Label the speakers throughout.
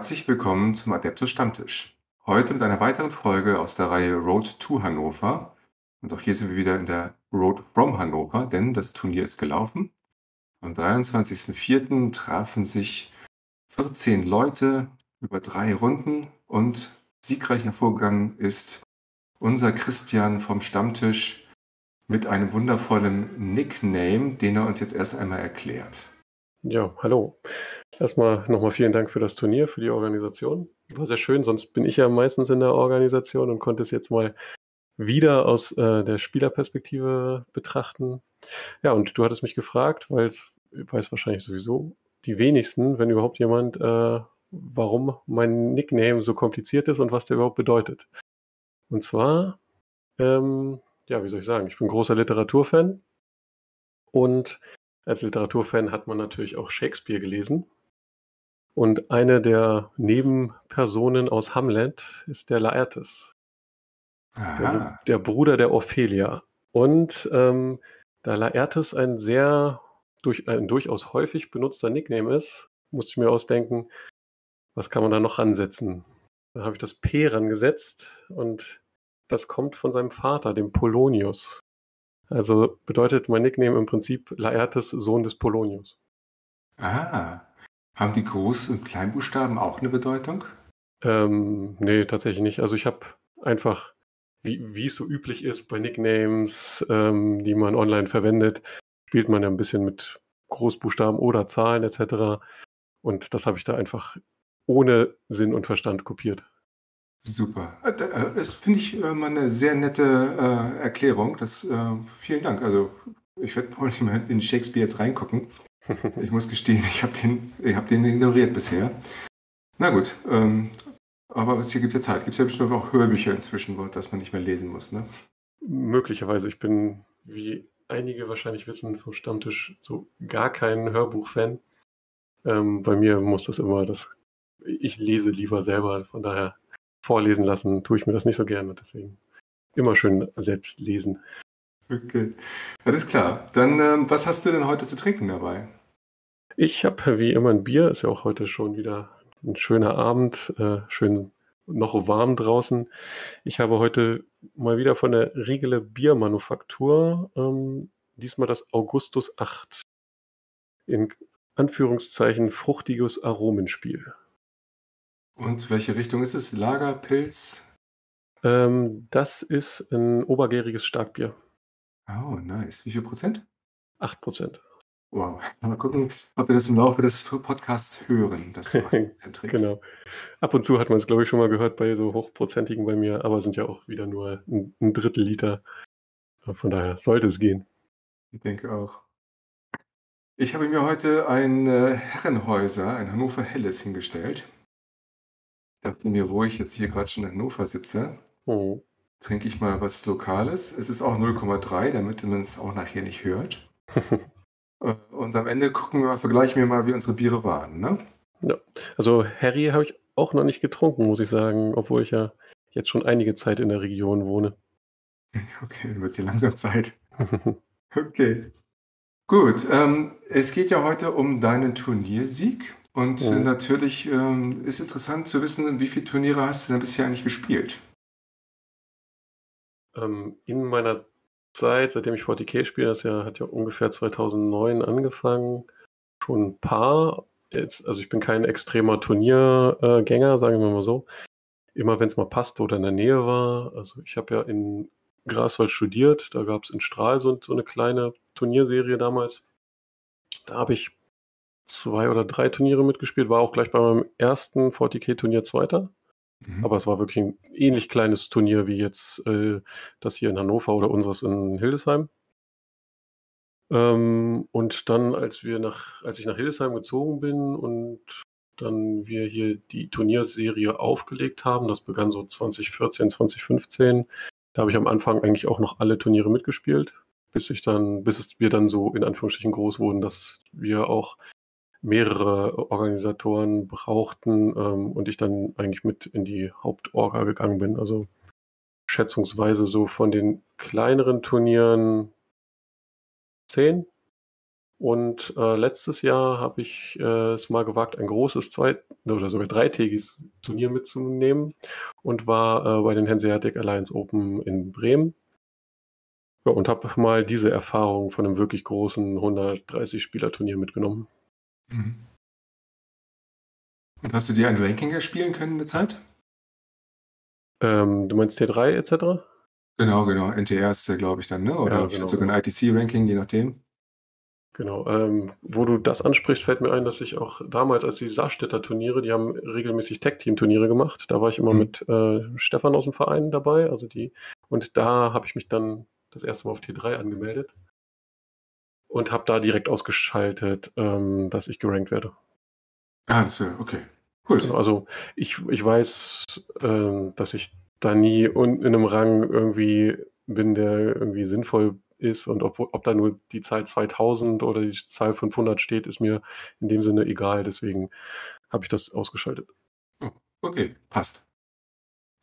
Speaker 1: Herzlich willkommen zum Adeptus Stammtisch. Heute mit einer weiteren Folge aus der Reihe Road to Hannover. Und auch hier sind wir wieder in der Road from Hannover, denn das Turnier ist gelaufen. Am 23.04. trafen sich 14 Leute über drei Runden und siegreich hervorgegangen ist unser Christian vom Stammtisch mit einem wundervollen Nickname, den er uns jetzt erst einmal erklärt.
Speaker 2: Ja, hallo. Erstmal nochmal vielen Dank für das Turnier, für die Organisation. War sehr schön, sonst bin ich ja meistens in der Organisation und konnte es jetzt mal wieder aus äh, der Spielerperspektive betrachten. Ja, und du hattest mich gefragt, weil es weiß wahrscheinlich sowieso die wenigsten, wenn überhaupt jemand, äh, warum mein Nickname so kompliziert ist und was der überhaupt bedeutet. Und zwar, ähm, ja, wie soll ich sagen, ich bin großer Literaturfan und als Literaturfan hat man natürlich auch Shakespeare gelesen. Und eine der Nebenpersonen aus Hamlet ist der Laertes, der, der, Bruder der Ophelia. Und ähm, da Laertes ein sehr durch, ein durchaus häufig benutzter Nickname ist, musste ich mir ausdenken, was kann man da noch ansetzen? Da habe ich das P rangesetzt und das kommt von seinem Vater, dem Polonius. Also bedeutet mein Nickname im Prinzip Laertes Sohn des Polonius.
Speaker 1: Ah, haben die Groß- und Kleinbuchstaben auch eine Bedeutung?
Speaker 2: Ähm, nee, tatsächlich nicht. Also ich habe einfach, wie, es so üblich ist bei Nicknames, ähm, die man online verwendet, spielt man ja ein bisschen mit Großbuchstaben oder Zahlen etc. Und das habe ich da einfach ohne Sinn und Verstand kopiert.
Speaker 1: Super. Äh, äh, das finde ich äh, mal eine sehr nette Erklärung. Das, vielen Dank. Also ich werde mal in Shakespeare jetzt reingucken. Ich muss gestehen, ich habe den, hab den ignoriert bisher. Na gut, ähm, aber es gibt ja Zeit. Gibt es ja bestimmt auch Hörbücher inzwischen, dass man nicht mehr lesen muss, ne?
Speaker 2: Möglicherweise. Ich bin, wie einige wahrscheinlich wissen, vom Stammtisch so gar kein Hörbuch-Fan. Ähm, bei mir muss das immer das. Ich lese lieber selber, von daher vorlesen lassen tue ich mir das nicht so gerne. Deswegen immer schön selbst lesen.
Speaker 1: Okay, alles klar. Dann, ähm, was hast du denn heute zu trinken dabei?
Speaker 2: Ich habe wie immer ein Bier. Ist ja auch heute schon wieder ein schöner Abend, äh, schön noch warm draußen. Ich habe heute mal wieder von der Riegele Biermanufaktur ähm, diesmal das Augustus 8 in Anführungszeichen fruchtiges Aromenspiel.
Speaker 1: Und welche Richtung ist es? Lager, Pilz?
Speaker 2: Ähm, das ist ein obergäriges Starkbier.
Speaker 1: Oh, nice. Wie viel Prozent?
Speaker 2: 8 Prozent.
Speaker 1: Wow. Mal gucken, ob wir das im Laufe des Podcasts hören. Das
Speaker 2: genau. Ab und zu hat man es, glaube ich, schon mal gehört bei so hochprozentigen bei mir, aber sind ja auch wieder nur ein, ein Drittel Liter. Von daher sollte es gehen.
Speaker 1: Ich denke auch. Ich habe mir heute ein äh, Herrenhäuser, ein Hannover Helles, hingestellt. Ich dachte mir, wo ich jetzt hier gerade schon in Hannover sitze, oh trinke ich mal was Lokales. Es ist auch 0,3, damit man es auch nachher nicht hört. Äh, und am Ende gucken wir vergleichen wir mal, wie unsere Biere waren. Ne?
Speaker 2: Ja, also Harry habe ich auch noch nicht getrunken, muss ich sagen, obwohl ich ja jetzt schon einige Zeit in der Region wohne.
Speaker 1: Okay, dann wird hier langsam Zeit. okay. Gut, ähm, es geht ja heute um deinen Turniersieg. Und mhm. natürlich ähm, ist interessant zu wissen, wie viele Turniere hast du denn bisher eigentlich gespielt?
Speaker 2: Ähm, in meiner Zeit, seitdem ich 40k spiele, das ja, hat ja ungefähr 2009 angefangen, schon ein paar. Jetzt, also ich bin kein extremer Turniergänger, sagen wir mal so. Immer wenn es mal passte oder in der Nähe war. Also ich habe ja in Graswald studiert, da gab es in Stralsund so eine kleine Turnierserie damals. Da habe ich zwei oder drei Turniere mitgespielt, war auch gleich bei meinem ersten 40k-Turnier Zweiter. Mhm. Aber es war wirklich ein ähnlich kleines Turnier wie jetzt äh, das hier in Hannover oder unseres in Hildesheim. Ähm, und dann, als wir nach, als ich nach Hildesheim gezogen bin und dann wir hier die Turnierserie aufgelegt haben, das begann so 2014, 2015, da habe ich am Anfang eigentlich auch noch alle Turniere mitgespielt, bis ich dann, bis wir dann so in Anführungsstrichen groß wurden, dass wir auch mehrere Organisatoren brauchten ähm, und ich dann eigentlich mit in die Hauptorga gegangen bin. Also schätzungsweise so von den kleineren Turnieren zehn Und äh, letztes Jahr habe ich äh, es mal gewagt, ein großes zweit- oder sogar dreitägiges Turnier mitzunehmen und war äh, bei den Hanseatic Alliance Open in Bremen. Ja, und habe mal diese Erfahrung von einem wirklich großen 130-Spieler-Turnier mitgenommen.
Speaker 1: Mhm. Und hast du dir ein Ranking erspielen können in der Zeit?
Speaker 2: Ähm, du meinst T3 etc.?
Speaker 1: Genau, genau. NTR ist, glaube ich, dann, ne? Oder
Speaker 2: Ja,
Speaker 1: vielleicht
Speaker 2: genau,
Speaker 1: sogar ein ITC-Ranking, je nachdem.
Speaker 2: Genau, ähm, wo du das ansprichst, fällt mir ein, dass ich auch damals, als die Saarstädter Turniere, die haben regelmäßig Tag-Team-Turniere gemacht. Da war ich immer
Speaker 1: Mhm.
Speaker 2: mit äh, Stefan aus dem Verein dabei, also die, und da habe ich mich dann das erste Mal auf T3 angemeldet und habe da direkt ausgeschaltet, ähm, dass ich gerankt werde.
Speaker 1: Ah, das, okay. Cool.
Speaker 2: Genau, also ich, ich weiß, ähm, dass ich da nie unten in einem Rang irgendwie bin, der irgendwie sinnvoll ist und ob, ob da nur die Zahl 2000 oder die Zahl 500 steht, ist mir in dem Sinne egal. Deswegen habe ich das ausgeschaltet.
Speaker 1: Oh, okay, passt.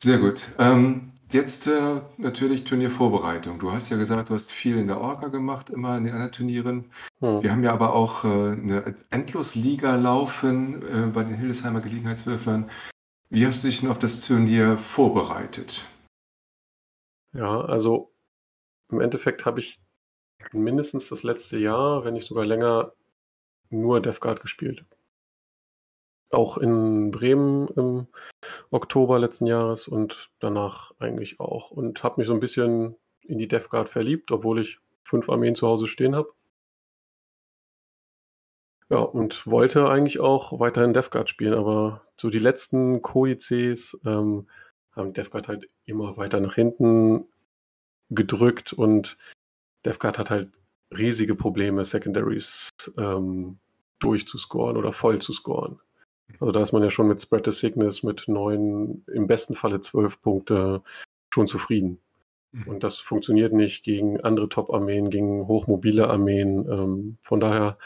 Speaker 1: Sehr gut. Ähm, jetzt äh, natürlich Turniervorbereitung. Du hast ja gesagt, du hast viel in der Orga gemacht, immer in den anderen Turnieren.
Speaker 2: Hm.
Speaker 1: Wir haben ja aber auch äh, eine Endlosliga laufen äh, bei den Hildesheimer Gelegenheitswürflern. Wie hast du dich denn auf das Turnier vorbereitet?
Speaker 2: Ja, also im Endeffekt habe ich mindestens das letzte Jahr, wenn nicht sogar länger, nur DevGuard gespielt. Auch in Bremen im Oktober letzten Jahres und danach eigentlich auch. Und habe mich so ein bisschen in die DevGuard verliebt, obwohl ich fünf Armeen zu Hause stehen habe. Ja, und wollte eigentlich auch weiterhin DevGuard spielen, aber so die letzten Kodizes ähm, haben DevGuard halt immer weiter nach hinten gedrückt und DevGuard hat halt riesige Probleme, Secondaries ähm, durchzuscoren oder voll zu scoren. Also da ist man ja schon mit Spread the Sickness mit neun, im besten Falle zwölf Punkte schon zufrieden.
Speaker 1: Mhm.
Speaker 2: Und das funktioniert nicht gegen andere Top-Armeen, gegen hochmobile Armeen. Ähm, von daher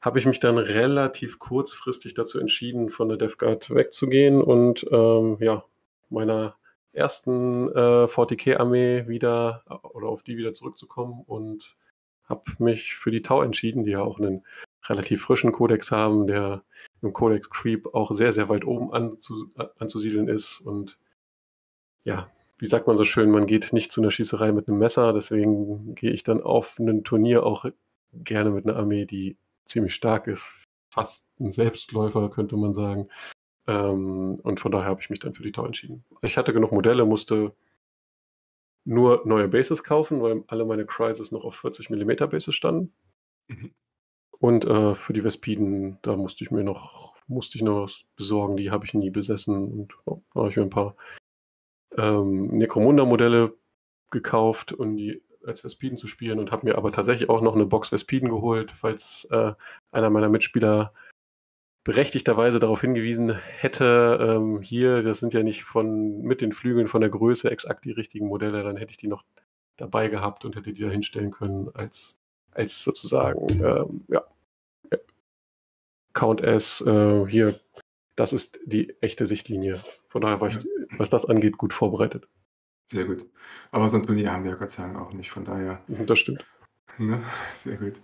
Speaker 2: habe ich mich dann relativ kurzfristig dazu entschieden, von der DevGuard wegzugehen und ähm, ja, meiner ersten äh, 40k-Armee wieder oder auf die wieder zurückzukommen und habe mich für die Tau entschieden, die ja auch einen relativ frischen Kodex haben, der im Codex Creep auch sehr, sehr weit oben anzu, anzusiedeln ist. Und ja, wie sagt man so schön, man geht nicht zu einer Schießerei mit einem Messer, deswegen gehe ich dann auf ein Turnier auch gerne mit einer Armee, die ziemlich stark ist. Fast ein Selbstläufer, könnte man sagen. Ähm, und von daher habe ich mich dann für die Tau entschieden. Ich hatte genug Modelle, musste nur neue Bases kaufen, weil alle meine Crises noch auf 40 mm Bases standen.
Speaker 1: Mhm.
Speaker 2: Und äh, für die Vespiden, da musste ich mir noch, musste ich noch was besorgen, die habe ich nie besessen. Und oh, da habe ich mir ein paar ähm, Necromunda-Modelle gekauft, um die als Vespiden zu spielen und habe mir aber tatsächlich auch noch eine Box Vespiden geholt, falls äh, einer meiner Mitspieler berechtigterweise darauf hingewiesen hätte, ähm, hier, das sind ja nicht von mit den Flügeln von der Größe exakt die richtigen Modelle, dann hätte ich die noch dabei gehabt und hätte die da hinstellen können als, als sozusagen, ähm, ja, Count S, äh, hier, das ist die echte Sichtlinie. Von daher war ich, was das angeht, gut vorbereitet.
Speaker 1: Sehr gut. Aber so ein Turnier haben wir ja Gott sei Dank auch nicht, von daher.
Speaker 2: Das stimmt.
Speaker 1: Ne? Sehr gut.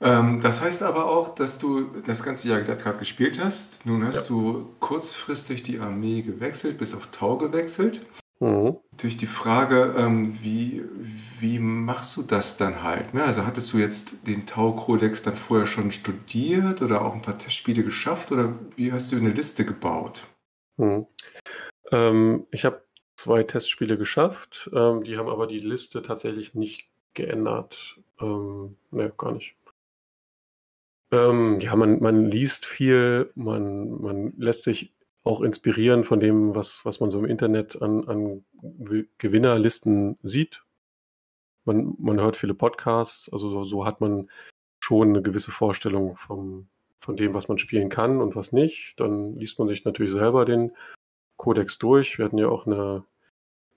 Speaker 1: Ähm, das heißt aber auch, dass du das ganze Jahr gerade gespielt hast. Nun hast
Speaker 2: Ja.
Speaker 1: du kurzfristig die Armee gewechselt, bis auf Tau gewechselt.
Speaker 2: Mhm.
Speaker 1: Natürlich die Frage, ähm, wie, wie machst du das dann halt? Ne? Also hattest du jetzt den Tau-Kodex dann vorher schon studiert oder auch ein paar Testspiele geschafft oder wie hast du eine Liste gebaut?
Speaker 2: Mhm. Ähm, ich habe zwei Testspiele geschafft, ähm, die haben aber die Liste tatsächlich nicht geändert. Ähm, ne, gar nicht. Ähm, ja, man, man liest viel, man, man lässt sich auch inspirieren von dem, was, was man so im Internet an, an Gew- Gewinnerlisten sieht. Man, man hört viele Podcasts, also so, so hat man schon eine gewisse Vorstellung vom, von dem, was man spielen kann und was nicht. Dann liest man sich natürlich selber den Codex durch. Wir hatten ja auch eine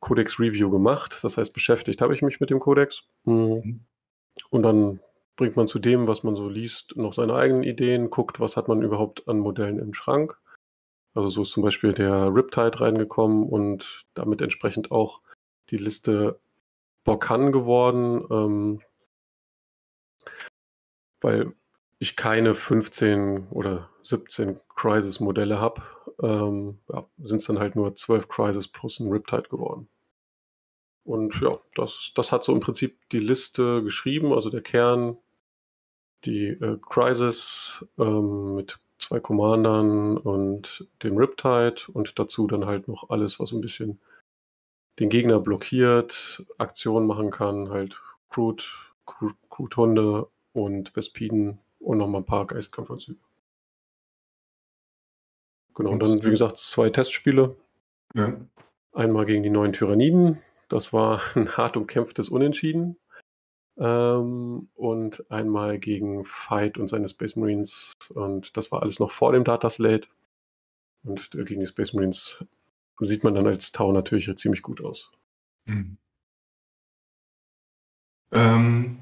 Speaker 2: Codex-Review gemacht, das heißt, beschäftigt habe ich mich mit dem Codex. Mhm. Und dann bringt man zu dem, was man so liest, noch seine eigenen Ideen, guckt, was hat man überhaupt an Modellen im Schrank. Also so ist zum Beispiel der Riptide reingekommen und damit entsprechend auch die Liste Bokan geworden. Ähm, weil ich keine 15 oder 17 Crisis-Modelle habe, ähm, ja, sind es dann halt nur 12 Crisis plus ein Riptide geworden. Und ja, das, das hat so im Prinzip die Liste geschrieben, also der Kern, die äh, Crisis ähm, mit zwei Commandern und dem Riptide und dazu dann halt noch alles, was ein bisschen den Gegner blockiert, Aktionen machen kann, halt Crude, Crude-Hunde und Vespiden und nochmal ein paar Geistkampfanzüge. Genau, und dann, wie gesagt, zwei Testspiele. Ja. Einmal gegen die neuen Tyranniden. Das war ein hart umkämpftes Unentschieden. Ähm, und einmal gegen Fight und seine Space Marines. Und das war alles noch vor dem Data Slate. Und gegen die Space Marines sieht man dann als Tau natürlich ziemlich gut aus. Mhm.
Speaker 1: Ähm,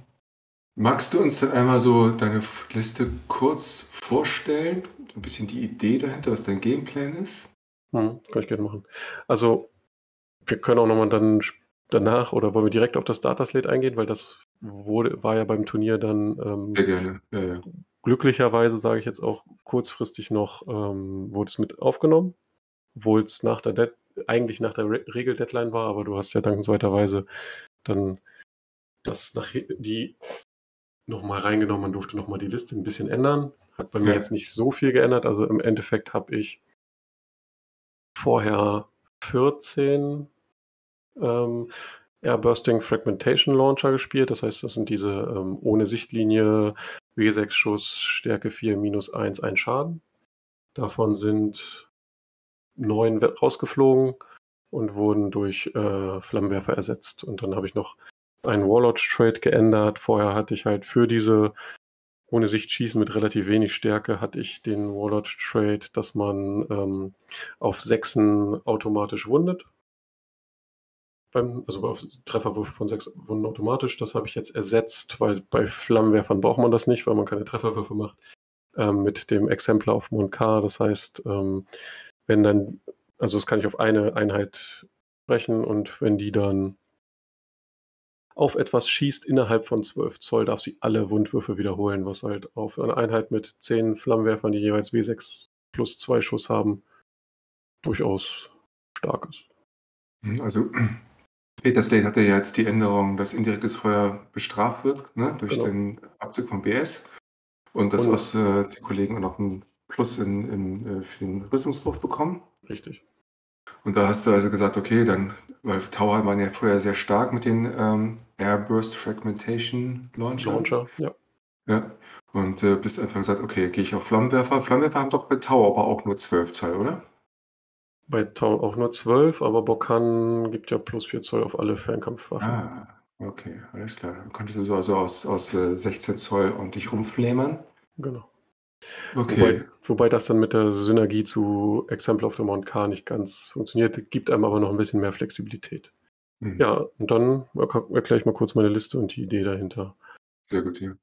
Speaker 1: magst du uns dann einmal so deine Liste kurz vorstellen? Ein bisschen die Idee dahinter, was dein Gameplan ist?
Speaker 2: Hm, kann ich gerne machen. Also, wir können auch nochmal dann danach oder wollen wir direkt auf das Data Slate eingehen, weil das wurde, war ja beim Turnier dann ähm,
Speaker 1: Sehr gerne. Ja, ja.
Speaker 2: glücklicherweise, sage ich jetzt auch kurzfristig noch, ähm, wurde es mit aufgenommen, obwohl es nach der Dead eigentlich nach der Re Regel-Deadline war, aber du hast ja dankenswerterweise dann das nach die nochmal reingenommen, man durfte nochmal die Liste ein bisschen ändern. Hat bei ja. mir jetzt nicht so viel geändert. Also im Endeffekt habe ich vorher 14 ähm, Airbursting Fragmentation Launcher gespielt. Das heißt, das sind diese ähm, ohne Sichtlinie W6 Schuss, Stärke 4, minus 1, ein Schaden. Davon sind neun rausgeflogen und wurden durch äh, Flammenwerfer ersetzt. Und dann habe ich noch einen Warlord-Trade geändert. Vorher hatte ich halt für diese ohne Sicht schießen mit relativ wenig Stärke, hatte ich den Warlord-Trade, dass man ähm, auf Sechsen automatisch wundet. Beim, also auf Trefferwürfe von sechs Wunden automatisch. Das habe ich jetzt ersetzt, weil bei Flammenwerfern braucht man das nicht, weil man keine Trefferwürfe macht. Ähm, mit dem Exemplar auf Monkar. Das heißt, ähm, wenn dann, also das kann ich auf eine Einheit sprechen und wenn die dann auf etwas schießt innerhalb von 12 Zoll, darf sie alle Wundwürfe wiederholen, was halt auf eine Einheit mit 10 Flammenwerfern, die jeweils W6 plus 2 Schuss haben, durchaus stark ist.
Speaker 1: Also Peter Slate hatte ja jetzt die Änderung, dass indirektes Feuer bestraft wird, ne, durch genau. den Abzug von BS. Und dass was äh, die Kollegen auch noch ein Plus in, in, äh, für den Rüstungswurf bekommen.
Speaker 2: Richtig.
Speaker 1: Und da hast du also gesagt, okay, dann, weil Tower waren ja vorher sehr stark mit den ähm, Airburst Fragmentation Launcher.
Speaker 2: Launcher, ja.
Speaker 1: Ja. Und äh, bist einfach gesagt, okay, gehe ich auf Flammenwerfer. Flammenwerfer haben doch bei Tower aber auch nur 12 Zoll, oder?
Speaker 2: Bei Tower auch nur 12, aber Bokan gibt ja plus 4 Zoll auf alle Fernkampfwaffen.
Speaker 1: Ah, okay, alles klar. Dann konntest du so also aus, aus äh, 16 Zoll und dich rumflämern.
Speaker 2: Genau. Okay. Wobei, wobei, das dann mit der Synergie zu Example of the Mount K nicht ganz funktioniert, gibt einem aber noch ein bisschen mehr Flexibilität. Mhm. Ja, und dann erkläre ich mal kurz meine Liste und die Idee dahinter.
Speaker 1: Sehr gut, ja.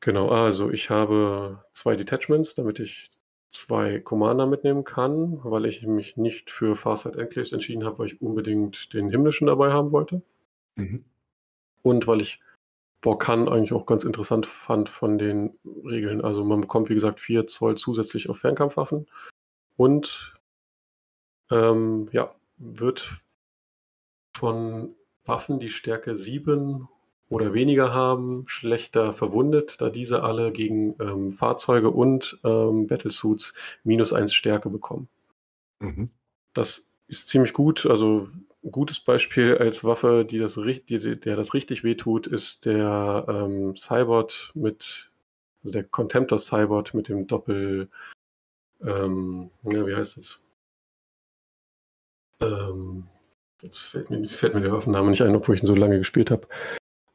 Speaker 2: Genau, also ich habe zwei Detachments, damit ich zwei Commander mitnehmen kann, weil ich mich nicht für Farsight Enclaves entschieden habe, weil ich unbedingt den himmlischen dabei haben wollte. Mhm. Und weil ich Borkan eigentlich auch ganz interessant fand von den Regeln. Also man bekommt, wie gesagt, 4 Zoll zusätzlich auf Fernkampfwaffen und ähm, ja, wird von Waffen, die Stärke 7 oder weniger haben, schlechter verwundet, da diese alle gegen ähm, Fahrzeuge und ähm, Battlesuits minus 1 Stärke bekommen. Mhm. Das ist ziemlich gut. Also ein gutes Beispiel als Waffe, die das, die, der das richtig wehtut, ist der ähm, Cybot mit, also der Contemptor Cybot mit dem Doppel, ähm, ja, wie heißt das? Ähm, jetzt fällt mir, fällt mir der Waffenname nicht ein, obwohl ich ihn so lange gespielt habe.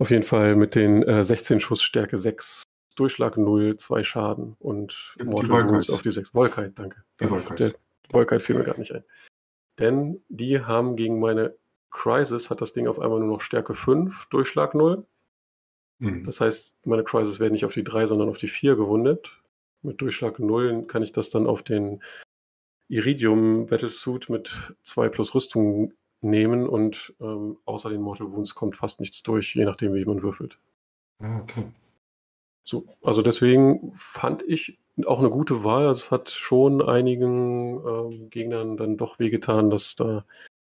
Speaker 2: Auf jeden Fall mit den äh, 16 Schuss Stärke 6, Durchschlag 0, 2 Schaden und
Speaker 1: Mortal Wounds
Speaker 2: auf die 6. Volkite, danke.
Speaker 1: Die.
Speaker 2: Der Volkite fiel mir gerade nicht ein. Denn die haben gegen meine Crisis hat das Ding auf einmal nur noch Stärke 5, Durchschlag 0. Mhm. Das heißt, meine Crisis werden nicht auf die 3, sondern auf die 4 gewundet. Mit Durchschlag 0 kann ich das dann auf den Iridium Battlesuit mit 2 plus Rüstung nehmen und ähm, außer den Mortal Wounds kommt fast nichts durch, je nachdem, wie man würfelt.
Speaker 1: Ah, okay.
Speaker 2: So, also deswegen fand ich auch eine gute Wahl. Es hat schon einigen ähm, Gegnern dann doch wehgetan, dass da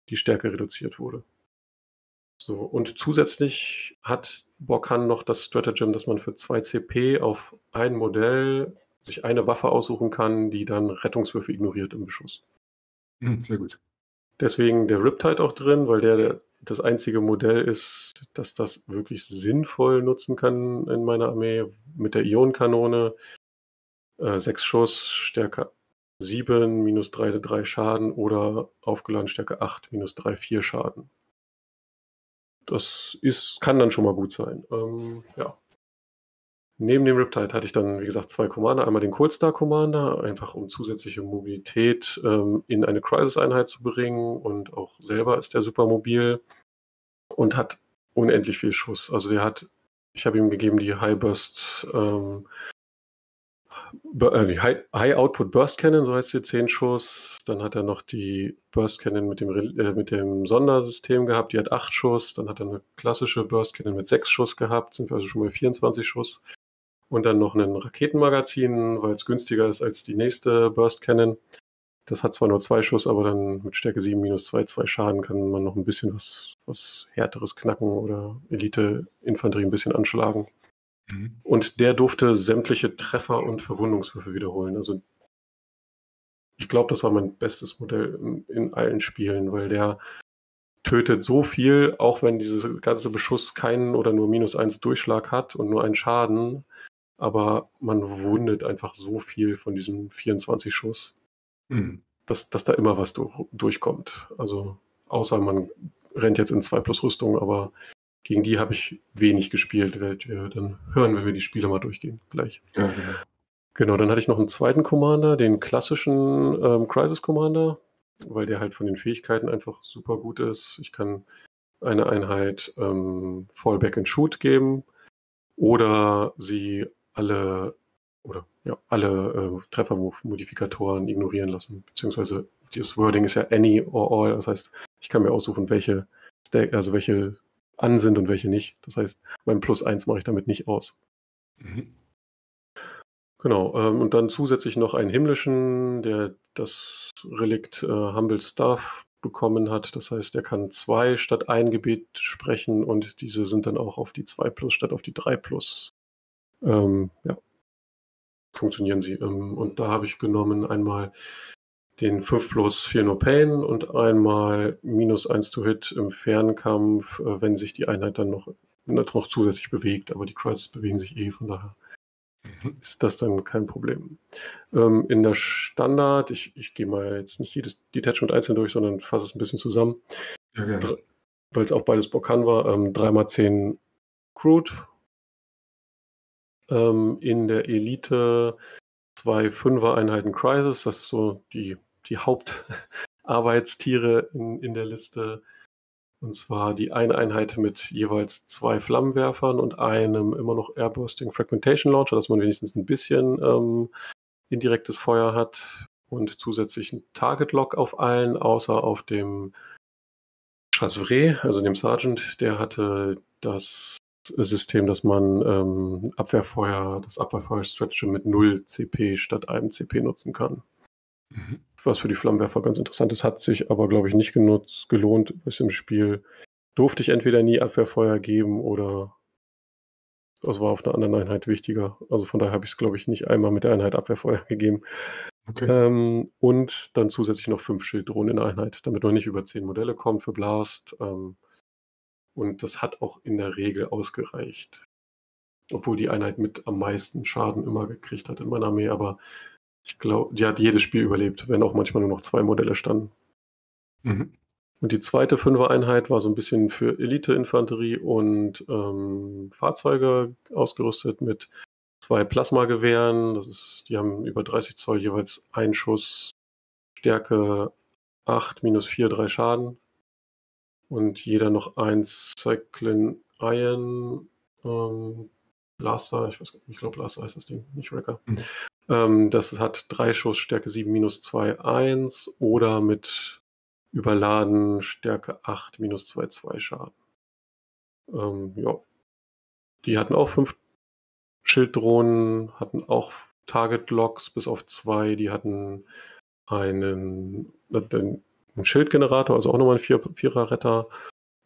Speaker 2: die Stärke reduziert wurde. So, und zusätzlich hat Borkan noch das Stratagem, dass man für 2 CP auf ein Modell sich eine Waffe aussuchen kann, die dann Rettungswürfe ignoriert im Beschuss.
Speaker 1: Hm, sehr gut.
Speaker 2: Deswegen der Riptide auch drin, weil der das einzige Modell ist, das das wirklich sinnvoll nutzen kann in meiner Armee mit der Ionenkanone. Äh, sechs Schuss, Stärke 7, minus 3, 3 Schaden oder aufgeladen Stärke 8, minus 3, 4 Schaden. Das ist, kann dann schon mal gut sein. Ähm, ja. Neben dem Riptide hatte ich dann, wie gesagt, zwei Commander. Einmal den Cold Star Commander, einfach um zusätzliche Mobilität ähm, in eine Crisis-Einheit zu bringen. Und auch selber ist der super mobil und hat unendlich viel Schuss. Also der hat, ich habe ihm gegeben die High Burst, ähm, äh, High, High, Output Burst Cannon, so heißt sie, 10 Schuss. Dann hat er noch die Burst Cannon mit dem, äh, mit dem Sondersystem gehabt, die hat 8 Schuss. Dann hat er eine klassische Burst Cannon mit 6 Schuss gehabt, sind wir also schon bei 24 Schuss und dann noch ein Raketenmagazin, weil es günstiger ist als die nächste Burst Cannon. Das hat zwar nur zwei Schuss, aber dann mit Stärke 7 minus 2, 2 Schaden kann man noch ein bisschen was, was härteres knacken oder Elite-Infanterie ein bisschen anschlagen. Mhm. Und der durfte sämtliche Treffer und Verwundungswürfe wiederholen. Also ich glaube, das war mein bestes Modell in, in, allen Spielen, weil der tötet so viel, auch wenn dieses ganze Beschuss keinen oder nur minus 1 Durchschlag hat und nur einen Schaden, aber man wundet einfach so viel von diesem 24 Schuss, mhm. dass, dass da immer was durch, durchkommt. Also außer man rennt jetzt in 2 plus Rüstung, aber gegen die habe ich wenig gespielt, werdet ihr dann hören, wenn wir die Spiele mal durchgehen gleich. Ja, genau. Genau, dann hatte ich noch einen zweiten Commander, den klassischen ähm, Crisis Commander, weil der halt von den Fähigkeiten einfach super gut ist. Ich kann eine Einheit ähm, Fallback and Shoot geben oder sie alle oder ja, alle äh, Treffermodifikatoren ignorieren lassen. Beziehungsweise das Wording ist ja any or all. Das heißt, ich kann mir aussuchen, welche Stack, also welche an sind und welche nicht. Das heißt, mein Plus 1 mache ich damit nicht aus. Mhm. Genau, ähm, und dann zusätzlich noch einen himmlischen, der das Relikt äh, Humble Staff bekommen hat. Das heißt, er kann zwei statt ein Gebet sprechen und diese sind dann auch auf die 2 plus statt auf die 3 plus ähm, ja, funktionieren sie. Ähm, und da habe ich genommen einmal den 5 plus 4 No Pain und einmal minus 1 to Hit im Fernkampf, äh, wenn sich die Einheit dann noch, noch zusätzlich bewegt. Aber die Crisis bewegen sich eh, von daher mhm. ist das dann kein Problem. Ähm, in der Standard, ich, ich gehe mal jetzt nicht jedes Detachment einzeln durch, sondern fasse es ein bisschen zusammen. Ja, Weil es auch beides Bokan war. Ähm, 3x10 Crude ähm, in der Elite zwei Fünfer-Einheiten Crisis. Das ist so die, die Hauptarbeitstiere in, in der Liste. Und zwar die eine Einheit mit jeweils zwei Flammenwerfern und einem immer noch Airbursting Fragmentation Launcher, dass man wenigstens ein bisschen ähm, indirektes Feuer hat und zusätzlich ein Target Lock auf allen, außer auf dem Chasvre, also dem Sergeant, der hatte das System, dass man ähm, Abwehrfeuer, das Abwehrfeuer-Strategy mit 0 CP statt einem CP nutzen kann. Mhm. Was für die Flammenwerfer ganz interessant ist, hat sich aber, glaube ich, nicht genutzt, gelohnt. Ist im Spiel durfte ich entweder nie Abwehrfeuer geben oder das war auf einer anderen Einheit wichtiger. Also von daher habe ich es, glaube ich, nicht einmal mit der Einheit Abwehrfeuer gegeben. Okay. Ähm, und dann zusätzlich noch fünf Schilddrohnen in der Einheit, damit man nicht über zehn Modelle kommt für Blast. Ähm, und das hat auch in der Regel ausgereicht. Obwohl die Einheit mit am meisten Schaden immer gekriegt hat in meiner Armee, aber ich glaube, die hat jedes Spiel überlebt, wenn auch manchmal nur noch zwei Modelle standen. Mhm. Und die zweite Fünfer-Einheit war so ein bisschen für Elite-Infanterie und ähm, Fahrzeuge ausgerüstet mit zwei Plasmagewehren. Das ist, die haben über 30 Zoll jeweils ein Schuss, Stärke 8, minus 4, 3 Schaden und jeder noch ein Cyclin Iron ähm, Blaster, ich weiß nicht, ich glaube Blaster heißt das Ding, nicht Wrecker. Mhm. Ähm, das hat drei Schuss, Stärke 7, minus 2, 1 oder mit Überladen, Stärke 8, minus 2, 2 Schaden. Ähm, ja. Die hatten auch fünf Schilddrohnen hatten auch Target-Logs bis auf zwei. Die hatten einen, einen Schildgenerator, also auch nochmal ein Vier Vierer-Retter.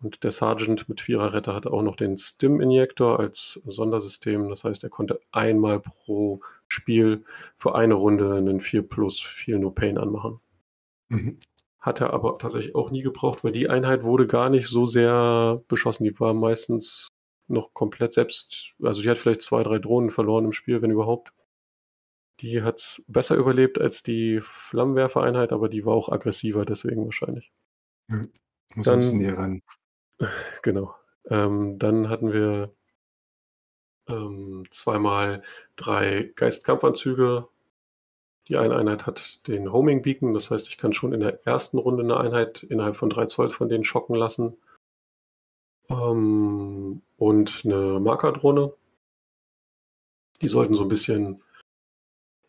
Speaker 2: Und der Sergeant mit Vierer-Retter hatte auch noch den Stim-Injektor als Sondersystem. Das heißt, er konnte einmal pro Spiel für eine Runde einen 4 plus viel No Pain anmachen. Mhm. Hat er aber tatsächlich auch nie gebraucht, weil die Einheit wurde gar nicht so sehr beschossen. Die war meistens noch komplett selbst, also die hat vielleicht zwei, drei Drohnen verloren im Spiel, wenn überhaupt. Die hat es besser überlebt als die Flammenwerfer-Einheit, aber die war auch aggressiver, deswegen wahrscheinlich.
Speaker 1: Ja, muss dann, ein bisschen näher ran.
Speaker 2: Genau. Ähm, dann hatten wir ähm, zweimal drei Geistkampfanzüge. Die eine Einheit hat den Homing Beacon, das heißt, ich kann schon in der ersten Runde eine Einheit innerhalb von drei Zoll von denen schocken lassen. Ähm, und eine Markerdrohne. Die sollten so ein bisschen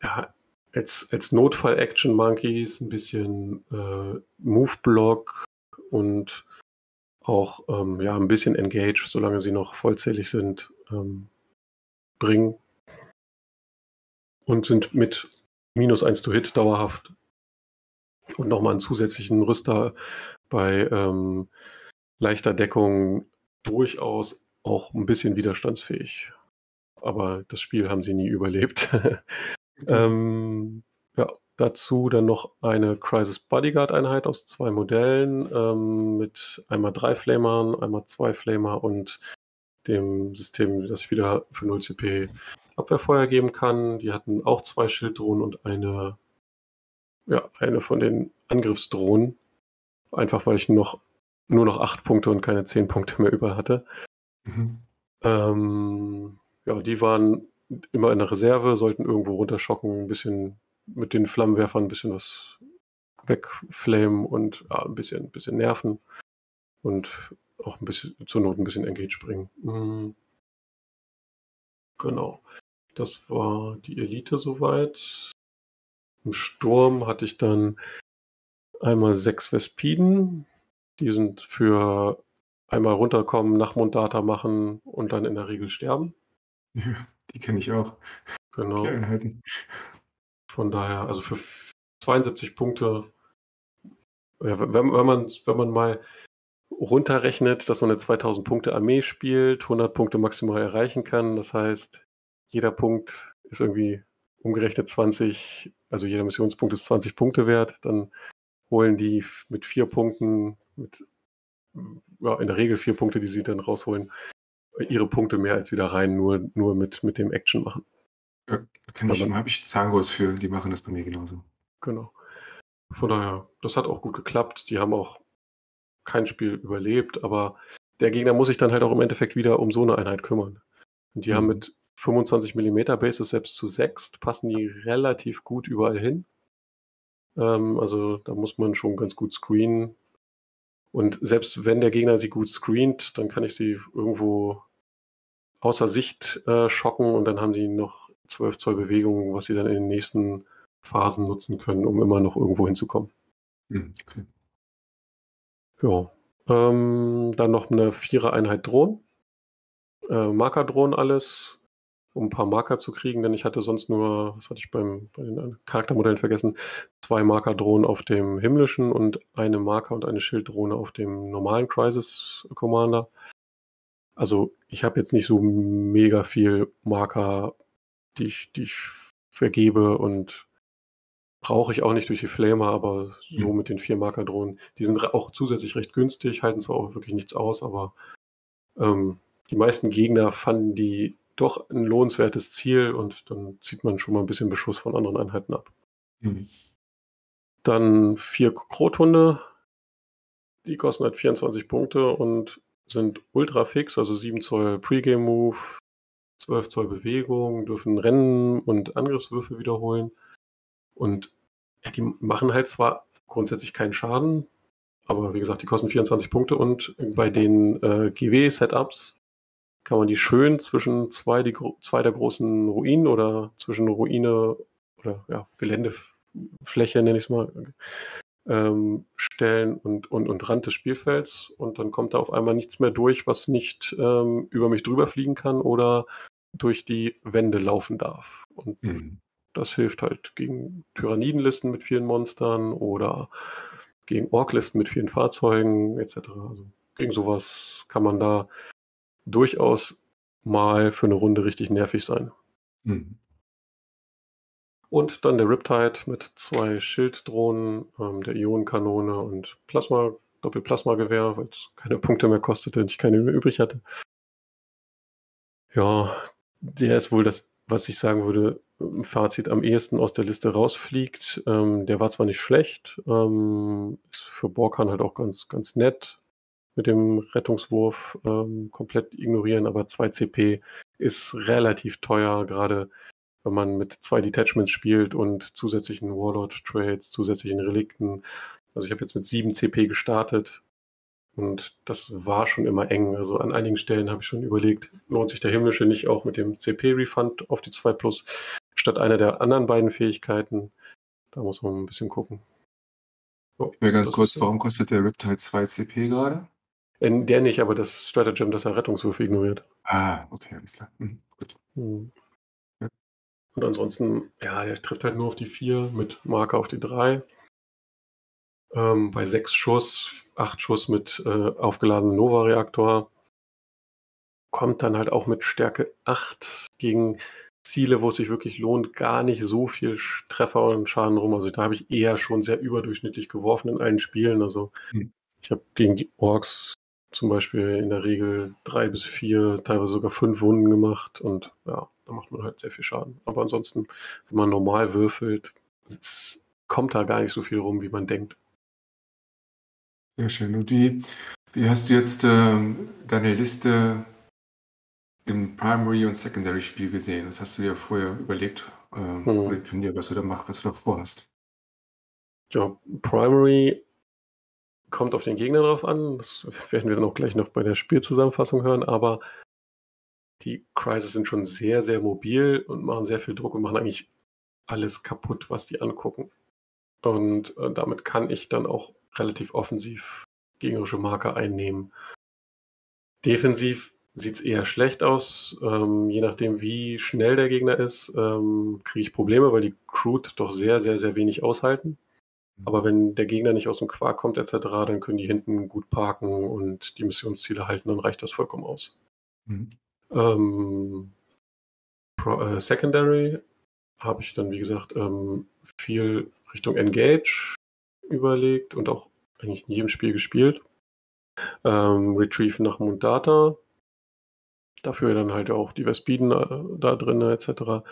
Speaker 2: ja, als, als Notfall-Action-Monkeys ein bisschen äh, Move-Block und auch ähm, ja, ein bisschen Engage, solange sie noch vollzählig sind, ähm, bringen. Und sind mit minus 1 to Hit dauerhaft. Und nochmal einen zusätzlichen Rüster bei ähm, leichter Deckung durchaus auch ein bisschen widerstandsfähig. Aber das Spiel haben sie nie überlebt. ähm, ja, dazu dann noch eine Crisis Bodyguard Einheit aus zwei Modellen ähm, mit einmal drei Flamern, einmal zwei Flamer und dem System, das ich wieder für 0 CP Abwehrfeuer geben kann. Die hatten auch zwei Schilddrohnen und eine, ja, eine von den Angriffsdrohnen. Einfach weil ich noch nur noch acht Punkte und keine zehn Punkte mehr über hatte. Mhm. Ähm, ja, die waren immer in der Reserve, sollten irgendwo runterschocken, ein bisschen mit den Flammenwerfern ein bisschen was wegflamen und ja, ein bisschen, ein bisschen nerven und auch ein bisschen zur Not ein bisschen Engage bringen. Mhm. Genau. Das war die Elite soweit. Im Sturm hatte ich dann einmal sechs Vespiden. Die sind für einmal runterkommen, Nachmundata machen und dann in der Regel sterben.
Speaker 1: Ja, die kenne ich auch.
Speaker 2: Genau. Von daher, also für 72 Punkte, ja, wenn, wenn, man, wenn man mal runterrechnet, dass man eine 2000 Punkte Armee spielt, 100 Punkte maximal erreichen kann, das heißt, jeder Punkt ist irgendwie umgerechnet 20, also jeder Missionspunkt ist 20 Punkte wert, dann holen die mit vier Punkten, mit ja, in der Regel vier Punkte, die sie dann rausholen, ihre Punkte mehr als wieder rein, nur, nur mit, mit dem Action machen.
Speaker 1: Ja, ich, habe ich Zangos für, die machen das bei mir genauso.
Speaker 2: Genau. Von daher, das hat auch gut geklappt. Die haben auch kein Spiel überlebt, aber der Gegner muss sich dann halt auch im Endeffekt wieder um so eine Einheit kümmern. Und die mhm. haben mit 25 mm Bases selbst zu sechst, passen die relativ gut überall hin. Ähm, also da muss man schon ganz gut screenen. Und selbst wenn der Gegner sie gut screent, dann kann ich sie irgendwo außer Sicht äh, schocken und dann haben sie noch 12 Zoll Bewegung, was sie dann in den nächsten Phasen nutzen können, um immer noch irgendwo hinzukommen. Hm, okay. Ja. Ähm, dann noch eine Vierer-Einheit Drohnen. Äh, Marker-Drohnen alles, um ein paar Marker zu kriegen, denn ich hatte sonst nur, was hatte ich beim, bei den Charaktermodellen vergessen, zwei Marker-Drohnen auf dem himmlischen und eine Marker- und eine Schilddrohne auf dem normalen Crisis Commander. Also ich habe jetzt nicht so mega viel Marker, die ich, die ich vergebe und brauche ich auch nicht durch die Flamer, aber so mhm. mit den vier Markerdrohnen. Die sind auch zusätzlich recht günstig, halten zwar auch wirklich nichts aus, aber ähm, die meisten Gegner fanden die doch ein lohnenswertes Ziel und dann zieht man schon mal ein bisschen Beschuss von anderen Einheiten ab. Mhm. Dann vier Krothunde, die kosten halt 24 Punkte und sind ultra fix, also 7 Zoll Pre-Game Move, 12 Zoll Bewegung, dürfen Rennen und Angriffswürfe wiederholen. Und die machen halt zwar grundsätzlich keinen Schaden, aber wie gesagt, die kosten 24 Punkte und bei den äh, GW-Setups kann man die schön zwischen zwei, die, zwei der großen Ruinen oder zwischen Ruine oder ja, Geländefläche, nenne ich es mal, ähm, stellen und, und, und Rand des Spielfelds und dann kommt da auf einmal nichts mehr durch, was nicht ähm, über mich drüber fliegen kann oder durch die Wände laufen darf. Und
Speaker 1: Mhm.
Speaker 2: das hilft halt gegen Tyrannidenlisten mit vielen Monstern oder gegen Orklisten mit vielen Fahrzeugen etc. Also gegen sowas kann man da durchaus mal für eine Runde richtig nervig sein.
Speaker 1: Mhm.
Speaker 2: Und dann der Riptide mit zwei Schilddrohnen, ähm, der Ionenkanone und Plasma, Doppelplasmagewehr, weil es keine Punkte mehr kostete und ich keine mehr übrig hatte. Ja, der ist wohl das, was ich sagen würde, im Fazit am ehesten aus der Liste rausfliegt. Ähm, der war zwar nicht schlecht, ähm, ist für Borkan halt auch ganz, ganz nett mit dem Rettungswurf ähm, komplett ignorieren, aber 2 CP ist relativ teuer, gerade wenn man mit zwei Detachments spielt und zusätzlichen Warlord-Trades, zusätzlichen Relikten. Also ich habe jetzt mit 7 CP gestartet und das war schon immer eng. Also an einigen Stellen habe ich schon überlegt, lohnt sich der Himmlische nicht auch mit dem CP-Refund auf die 2 Plus statt einer der anderen beiden Fähigkeiten. Da muss man ein bisschen gucken.
Speaker 1: So, Mir ganz kurz, warum kostet der Riptide 2 CP gerade?
Speaker 2: In der nicht, aber das Stratagem, das er Rettungswürfe ignoriert.
Speaker 1: Ah, okay, alles klar. Mhm, gut.
Speaker 2: Hm. Und ansonsten, ja, der trifft halt nur auf die 4 mit Marker auf die 3. Ähm, bei 6 Schuss, 8 Schuss mit äh, aufgeladenem Nova-Reaktor. Kommt dann halt auch mit Stärke 8 gegen Ziele, wo es sich wirklich lohnt, gar nicht so viel Treffer und Schaden rum. Also da habe ich eher schon sehr überdurchschnittlich geworfen in allen Spielen. Also hm. ich habe gegen die Orks zum Beispiel in der Regel drei bis vier, teilweise sogar fünf Wunden gemacht und ja, da macht man halt sehr viel Schaden. Aber ansonsten, wenn man normal würfelt, kommt da gar nicht so viel rum, wie man denkt.
Speaker 1: Sehr schön. Und wie, wie hast du jetzt ähm, deine Liste im Primary- und Secondary-Spiel gesehen? Was hast du dir vorher überlegt, ähm, hm. Turnier, was du da machst, was du da vorhast?
Speaker 2: Ja, Primary kommt auf den Gegner drauf an. Das werden wir dann auch gleich noch bei der Spielzusammenfassung hören, aber die Crisis sind schon sehr, sehr mobil und machen sehr viel Druck und machen eigentlich alles kaputt, was die angucken. Und äh, damit kann ich dann auch relativ offensiv gegnerische Marker einnehmen. Defensiv sieht es eher schlecht aus. Ähm, je nachdem, wie schnell der Gegner ist, ähm, kriege ich Probleme, weil die Crude doch sehr, sehr, sehr wenig aushalten. Aber wenn der Gegner nicht aus dem Quark kommt etc., dann können die hinten gut parken und die Missionsziele halten, dann reicht das vollkommen aus. Mhm. Ähm, Pro, äh, Secondary habe ich dann, wie gesagt, ähm, viel Richtung Engage überlegt und auch eigentlich in jedem Spiel gespielt. Ähm, Retrieve nach Mundata. Dafür dann halt auch die Vespiden äh, da drin etc.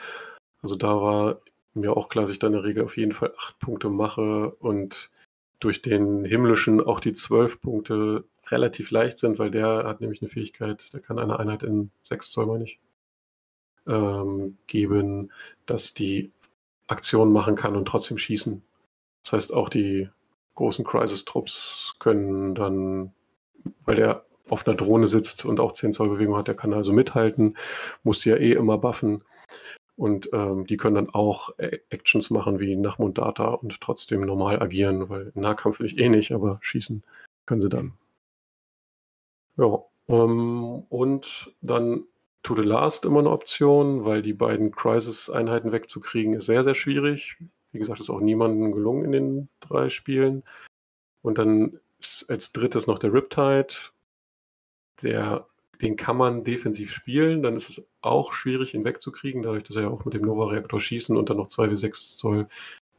Speaker 2: Also da war mir auch klar, dass ich da in der Regel auf jeden Fall acht Punkte mache und durch den himmlischen auch die zwölf Punkte relativ leicht sind, weil der hat nämlich eine Fähigkeit, der kann eine Einheit in sechs Zoll, meine ich, ähm, geben, dass die Aktionen machen kann und trotzdem schießen. Das heißt, auch die großen Crisis-Trupps können dann, weil der auf einer Drohne sitzt und auch 10 Zoll Bewegung hat, der kann also mithalten, muss ja eh immer buffen. Und ähm, die können dann auch Actions machen wie nach Mundata und trotzdem normal agieren, weil Nahkampf will ich eh nicht, aber schießen können sie dann. Ja, ähm, und dann To the Last immer eine Option, weil die beiden Crisis-Einheiten wegzukriegen ist sehr, sehr schwierig. Wie gesagt, ist auch niemandem gelungen in den drei Spielen. Und dann ist als drittes noch der Riptide. Der den kann man defensiv spielen, dann ist es auch schwierig, ihn wegzukriegen, dadurch, dass er ja auch mit dem Nova-Reaktor schießen und dann noch 2 wie 6 Zoll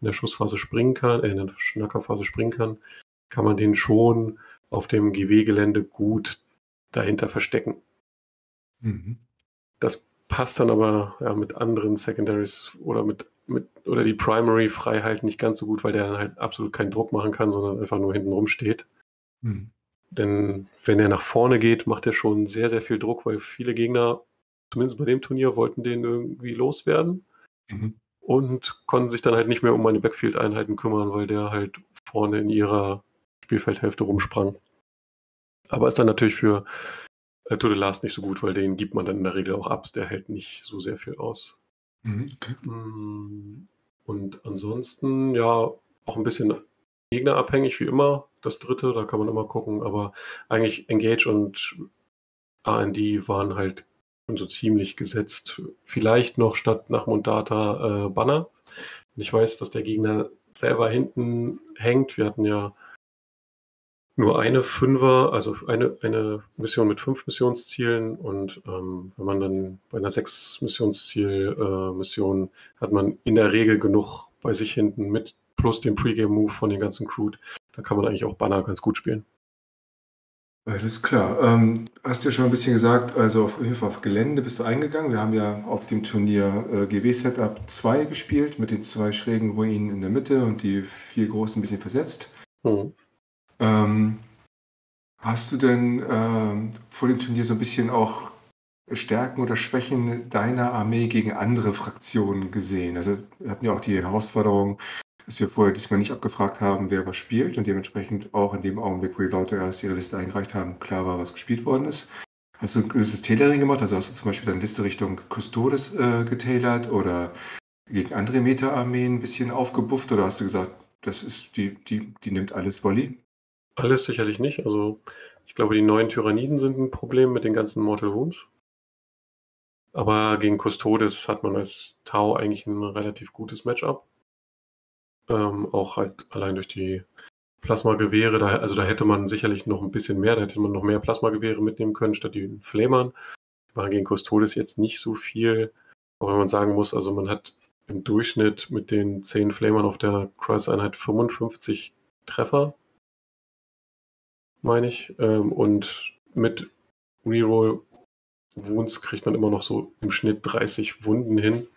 Speaker 2: in der Schussphase springen kann, äh, in der Schnackerphase springen kann, kann man den schon auf dem GW-Gelände gut dahinter verstecken. Mhm. Das passt dann aber ja, mit anderen Secondaries oder mit, mit oder die Primary-Freiheit nicht ganz so gut, weil der dann halt absolut keinen Druck machen kann, sondern einfach nur hinten rumsteht. Mhm. Denn wenn er nach vorne geht, macht er schon sehr, sehr viel Druck, weil viele Gegner, zumindest bei dem Turnier, wollten den irgendwie loswerden mhm. und konnten sich dann halt nicht mehr um meine Backfield-Einheiten kümmern, weil der halt vorne in ihrer Spielfeldhälfte rumsprang. Aber ist dann natürlich für äh, To The Last nicht so gut, weil den gibt man dann in der Regel auch ab. Der hält nicht so sehr viel aus. Mhm, okay. Mm, und ansonsten, ja, auch ein bisschen gegnerabhängig wie immer das dritte, da kann man immer gucken, aber eigentlich Engage und RD waren halt schon so ziemlich gesetzt. Vielleicht noch statt nach Mundata äh, Banner. Und ich weiß, dass der Gegner selber hinten hängt. Wir hatten ja nur eine Fünfer, also eine, eine Mission mit fünf Missionszielen und ähm, wenn man dann bei einer sechs Missionsziel-Mission äh, hat man in der Regel genug bei sich hinten mit plus dem Pre-Game-Move von den ganzen Crew. Da kann man eigentlich auch Banner ganz gut spielen.
Speaker 1: Alles klar. Ähm, hast du ja schon ein bisschen gesagt, also auf Hilfe auf Gelände bist du eingegangen. Wir haben ja auf dem Turnier äh, GW Setup 2 gespielt mit den zwei schrägen Ruinen in der Mitte und die vier großen ein bisschen versetzt. Mhm. Ähm, hast du denn ähm, vor dem Turnier so ein bisschen auch Stärken oder Schwächen deiner Armee gegen andere Fraktionen gesehen? Also wir hatten ja auch die Herausforderung, dass wir vorher diesmal nicht abgefragt haben, wer was spielt und dementsprechend auch in dem Augenblick, wo die Leute erst ihre Liste eingereicht haben, klar war, was gespielt worden ist. Hast du ein gewisses Tailoring gemacht? Also hast du zum Beispiel deine Liste Richtung Custodes äh, getailert oder gegen andere Meta-Armeen ein bisschen aufgebufft oder hast du gesagt, das ist die, die, die nimmt alles Volley?
Speaker 2: Alles sicherlich nicht. Also ich glaube, die neuen Tyranniden sind ein Problem mit den ganzen Mortal Wounds. Aber gegen Custodes hat man als Tau eigentlich ein relativ gutes Matchup. Ähm, auch halt allein durch die Plasmagewehre. Da, also da hätte man sicherlich noch ein bisschen mehr, da hätte man noch mehr Plasmagewehre mitnehmen können statt die Flamern. Die machen gegen Custodes jetzt nicht so viel. Auch wenn man sagen muss, also man hat im Durchschnitt mit den 10 Flamern auf der Kreuzeinheit 55 Treffer meine ich. Ähm, und mit Reroll Wounds kriegt man immer noch so im Schnitt 30 Wunden hin.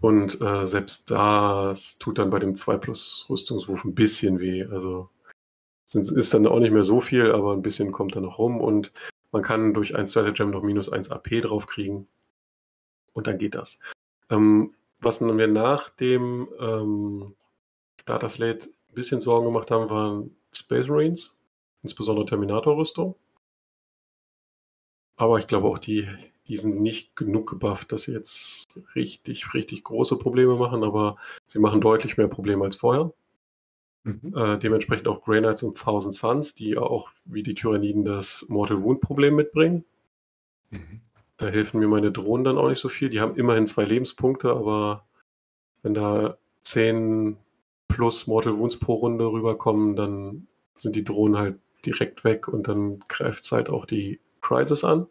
Speaker 2: Und äh, selbst das tut dann bei dem 2 plus Rüstungswurf ein bisschen weh. Also ist dann auch nicht mehr so viel, aber ein bisschen kommt da noch rum und man kann durch ein Gem noch minus 1 AP draufkriegen. Und dann geht das. Ähm, was wir nach dem ähm, Starter Slate ein bisschen Sorgen gemacht haben, waren Space Marines insbesondere Terminator-Rüstung. Aber ich glaube auch, die, die sind nicht genug gebufft, dass sie jetzt richtig, richtig große Probleme machen, aber sie machen deutlich mehr Probleme als vorher. Mhm. Äh, dementsprechend auch Grey Knights und Thousand Suns, die auch wie die Tyranniden das Mortal Wound-Problem mitbringen. Mhm. Da helfen mir meine Drohnen dann auch nicht so viel. Die haben immerhin zwei Lebenspunkte, aber wenn da zehn plus Mortal Wounds pro Runde rüberkommen, dann sind die Drohnen halt direkt weg und dann greift es halt auch die Crisis an.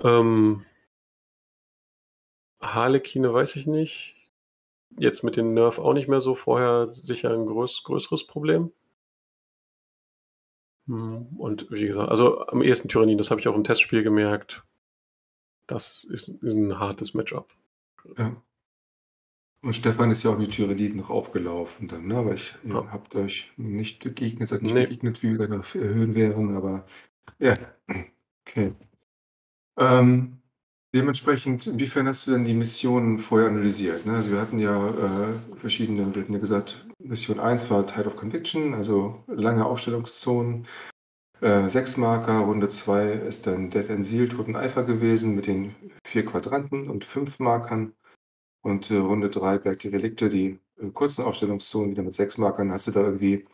Speaker 2: Ähm, Harlekine weiß ich nicht. Jetzt mit den Nerf auch nicht mehr so. Vorher sicher ein größ größeres Problem. Hm, und wie gesagt, also am ehesten Tyrannin, das habe ich auch im Testspiel gemerkt. Das ist, ist ein hartes Matchup.
Speaker 1: Ja. Und Stefan ist ja auch die Tyranniden noch aufgelaufen dann, ne? Aber ich, ihr ja. habt euch nicht begegnet, seid nicht nee. begegnet, wie wir noch Höhen wären, aber ja, okay. Ähm, dementsprechend, inwiefern hast du denn die Missionen vorher analysiert? Ne? Also wir hatten ja äh, verschiedene, wir hatten ja gesagt, Mission 1 war Tide of Conviction, also lange Aufstellungszonen. Äh, sechs Marker, Runde 2 ist dann Death and Seal, Toten Eifer gewesen mit den vier Quadranten und fünf Markern. Und äh, Runde 3 Berg die Relikte, die äh, kurzen Aufstellungszonen wieder mit sechs Markern. Hast du da irgendwie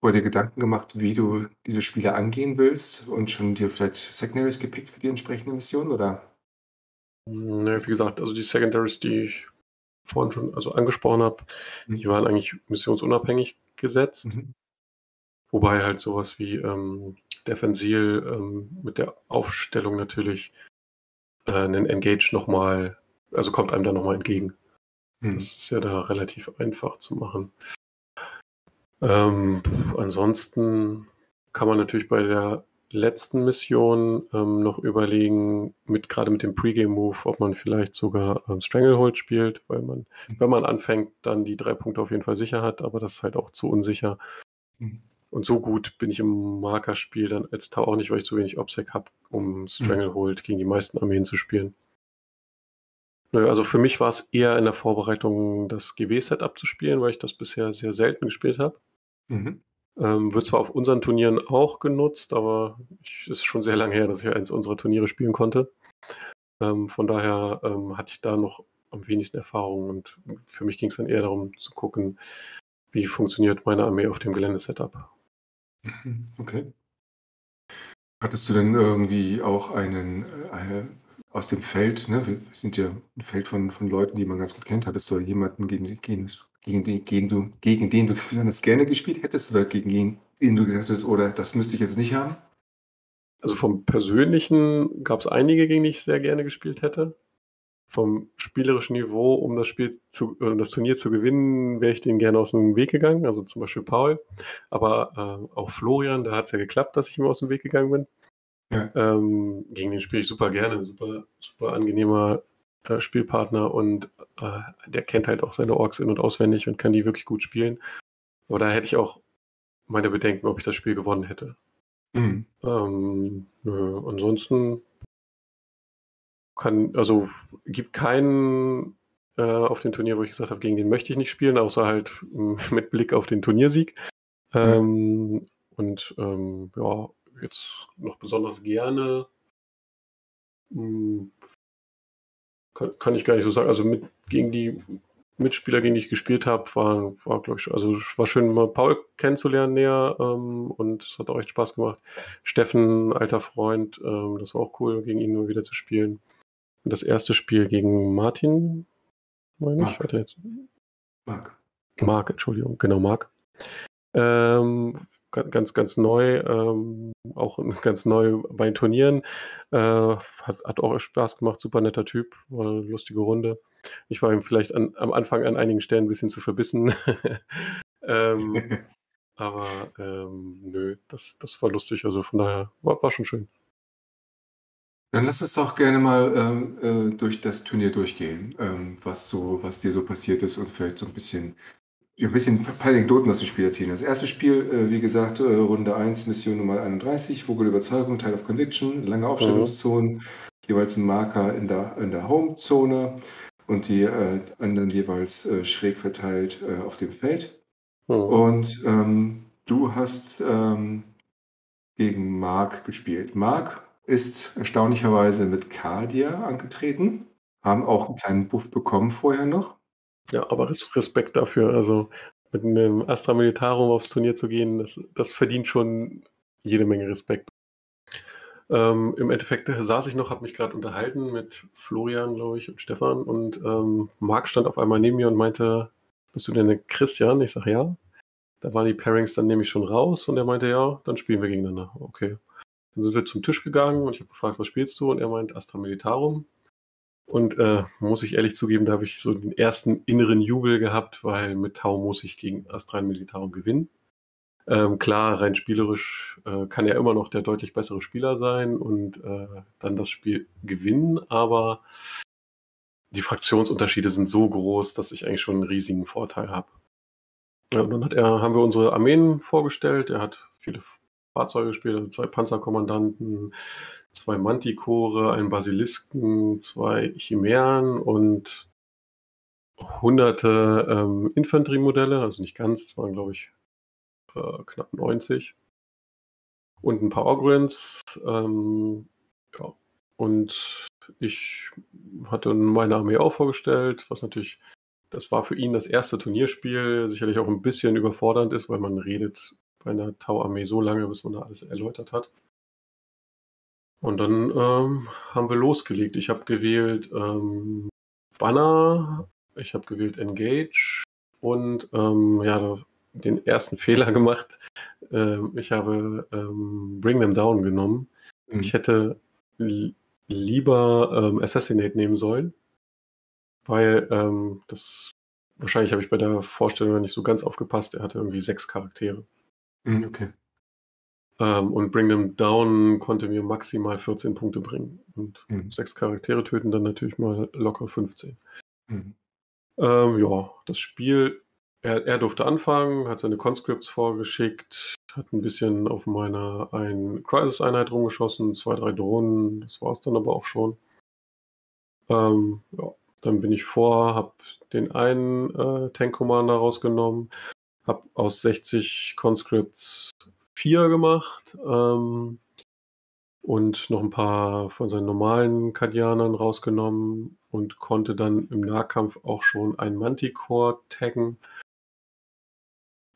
Speaker 1: vor dir Gedanken gemacht, wie du diese Spiele angehen willst und schon dir vielleicht Secondaries gepickt für die entsprechende Mission, oder?
Speaker 2: Ne, wie gesagt, also die Secondaries, die ich vorhin schon also angesprochen habe, mhm. die waren eigentlich missionsunabhängig gesetzt. Mhm. Wobei halt sowas wie ähm, Defensil ähm, mit der Aufstellung natürlich äh, einen Engage nochmal also kommt einem da nochmal entgegen. Hm. Das ist ja da relativ einfach zu machen. Ähm, ansonsten kann man natürlich bei der letzten Mission ähm, noch überlegen, mit gerade mit dem Pre-Game-Move, ob man vielleicht sogar ähm, Stranglehold spielt, weil man, mhm. wenn man anfängt, dann die drei Punkte auf jeden Fall sicher hat, aber das ist halt auch zu unsicher. Mhm. Und so gut bin ich im Markerspiel dann als Tau auch nicht, weil ich zu wenig Obsec habe, um mhm. Stranglehold mhm. gegen die meisten Armeen zu spielen. Nö, also für mich war es eher in der Vorbereitung, das GW-Set abzuspielen, weil ich das bisher sehr selten gespielt habe. Mhm. Ähm, wird zwar auf unseren Turnieren auch genutzt, aber es ist schon sehr lange her, dass ich eins unserer Turniere spielen konnte. Ähm, von daher ähm, hatte ich da noch am wenigsten Erfahrung und für mich ging es dann eher darum zu gucken, wie funktioniert meine Armee auf dem Geländesetup.
Speaker 1: Mhm, okay. Hattest du denn irgendwie auch einen äh, aus dem Feld, ne? Wir sind ja ein Feld von, von Leuten, die man ganz gut kennt. Hattest du jemanden, gegen, gegen, gegen, den, gegen, du, gegen den du besonders gerne gespielt hättest oder gegen den, den du gesagt hast, oder das müsste ich jetzt nicht haben?
Speaker 2: Also vom Persönlichen gab es einige, gegen die ich sehr gerne gespielt hätte. Vom spielerischen Niveau, um das Spiel zu, äh, das Turnier zu gewinnen, wäre ich denen gerne aus dem Weg gegangen. Also zum Beispiel Paul, aber äh, auch Florian, da hat es ja geklappt, dass ich ihm aus dem Weg gegangen bin. Ja. Ähm, gegen den spiele ich super gerne, super, super angenehmer äh, Spielpartner und äh, der kennt halt auch seine Orks in- und auswendig und kann die wirklich gut spielen. Aber da hätte ich auch meine Bedenken, ob ich das Spiel gewonnen hätte. Mhm. Ähm, nö, ansonsten kann, also gibt keinen äh, auf dem Turnier, wo ich gesagt habe, gegen den möchte ich nicht spielen, außer halt mit Blick auf den Turniersieg. Ähm, mhm. Und ähm, ja, jetzt noch besonders gerne. Hm, kann, kann, ich gar nicht so sagen. Also mit, gegen die Mitspieler, gegen die ich gespielt habe, war, war glaube ich, also war schön, mal Paul kennenzulernen näher ähm, und es hat auch echt Spaß gemacht. Steffen, alter Freund, ähm, das war auch cool, gegen ihn nur wieder zu spielen. Und das erste Spiel gegen Martin, meine ich, jetzt. Marc. Marc, Entschuldigung, genau, Marc. Ähm, ganz, ganz neu, ähm, auch ganz neu bei den Turnieren. Äh, hat, hat auch Spaß gemacht, super netter Typ, war eine lustige Runde. Ich war ihm vielleicht an, am Anfang an einigen Stellen ein bisschen zu verbissen. ähm, aber ähm, nö, das, das war lustig, also von daher war, war schon schön.
Speaker 1: Dann lass uns doch gerne mal ähm, äh, durch das Turnier durchgehen, ähm, was so, was dir so passiert ist und vielleicht so ein bisschen ein bisschen ein paar Anekdoten aus dem Spiel erzählen. Das erste Spiel, äh, wie gesagt, äh, Runde 1, Mission Nummer 31, Vogel Überzeugung, Teil of Conviction, lange mhm. Aufstellungszonen, mhm. jeweils ein Marker in der, in der Home-Zone und die äh, anderen jeweils äh, schräg verteilt äh, auf dem Feld. Mhm. Und ähm, du hast ähm, gegen Mark gespielt. Mark ist erstaunlicherweise mit Cardia angetreten, haben auch einen kleinen Buff bekommen vorher noch.
Speaker 2: Ja, aber Respekt dafür. Also mit einem Astra Militarum aufs Turnier zu gehen, das, das verdient schon jede Menge Respekt. Ähm, Im Endeffekt saß ich noch, habe mich gerade unterhalten mit Florian, glaube ich, und Stefan. Und ähm, Marc stand auf einmal neben mir und meinte, bist du denn Christian? Ich sage, ja. Da waren die Pairings dann nämlich schon raus und er meinte, ja, dann spielen wir gegeneinander. Okay. Dann sind wir zum Tisch gegangen und ich habe gefragt, was spielst du? Und er meint Astra Militarum. Und äh, muss ich ehrlich zugeben, da habe ich so den ersten inneren Jubel gehabt, weil mit Tau muss ich gegen Astral Militarum gewinnen. Ähm, klar, rein spielerisch äh, kann er immer noch der deutlich bessere Spieler sein und äh, dann das Spiel gewinnen, aber die Fraktionsunterschiede sind so groß, dass ich eigentlich schon einen riesigen Vorteil habe. Ja, und dann hat er, haben wir unsere Armeen vorgestellt. Er hat viele Fahrzeuge gespielt, also zwei Panzerkommandanten, zwei Mantikore, einen Basilisken, zwei Chimären und hunderte ähm, Infanteriemodelle, also nicht ganz, es waren glaube ich äh, knapp 90. Und ein paar Ogrins. Ähm, ja. Und ich hatte meine Armee auch vorgestellt, was natürlich, das war für ihn das erste Turnierspiel, sicherlich auch ein bisschen überfordernd ist, weil man redet bei einer Tau-Armee so lange, bis man da alles erläutert hat. Und dann ähm, haben wir losgelegt. Ich habe gewählt ähm, Banner, ich habe gewählt Engage und ähm, ja, den ersten Fehler gemacht. Ähm, ich habe ähm, Bring Them Down genommen. Mhm. Ich hätte lieber ähm, Assassinate nehmen sollen, weil ähm, das wahrscheinlich habe ich bei der Vorstellung nicht so ganz aufgepasst. Er hatte irgendwie sechs Charaktere.
Speaker 1: Mhm, okay.
Speaker 2: Ähm, und Bring Them Down konnte mir maximal 14 Punkte bringen. Und mhm. sechs Charaktere töten dann natürlich mal locker 15. Mhm. Ähm, ja, das Spiel, er, er, durfte anfangen, hat seine Conscripts vorgeschickt, hat ein bisschen auf meiner ein Crisis-Einheit rumgeschossen, zwei, drei Drohnen, das war es dann aber auch schon. Ähm, ja, dann bin ich vor, habe den einen äh, Tank Commander rausgenommen, habe aus 60 Conscripts vier gemacht ähm, und noch ein paar von seinen normalen Kardianern rausgenommen und konnte dann im Nahkampf auch schon ein Manticore taggen.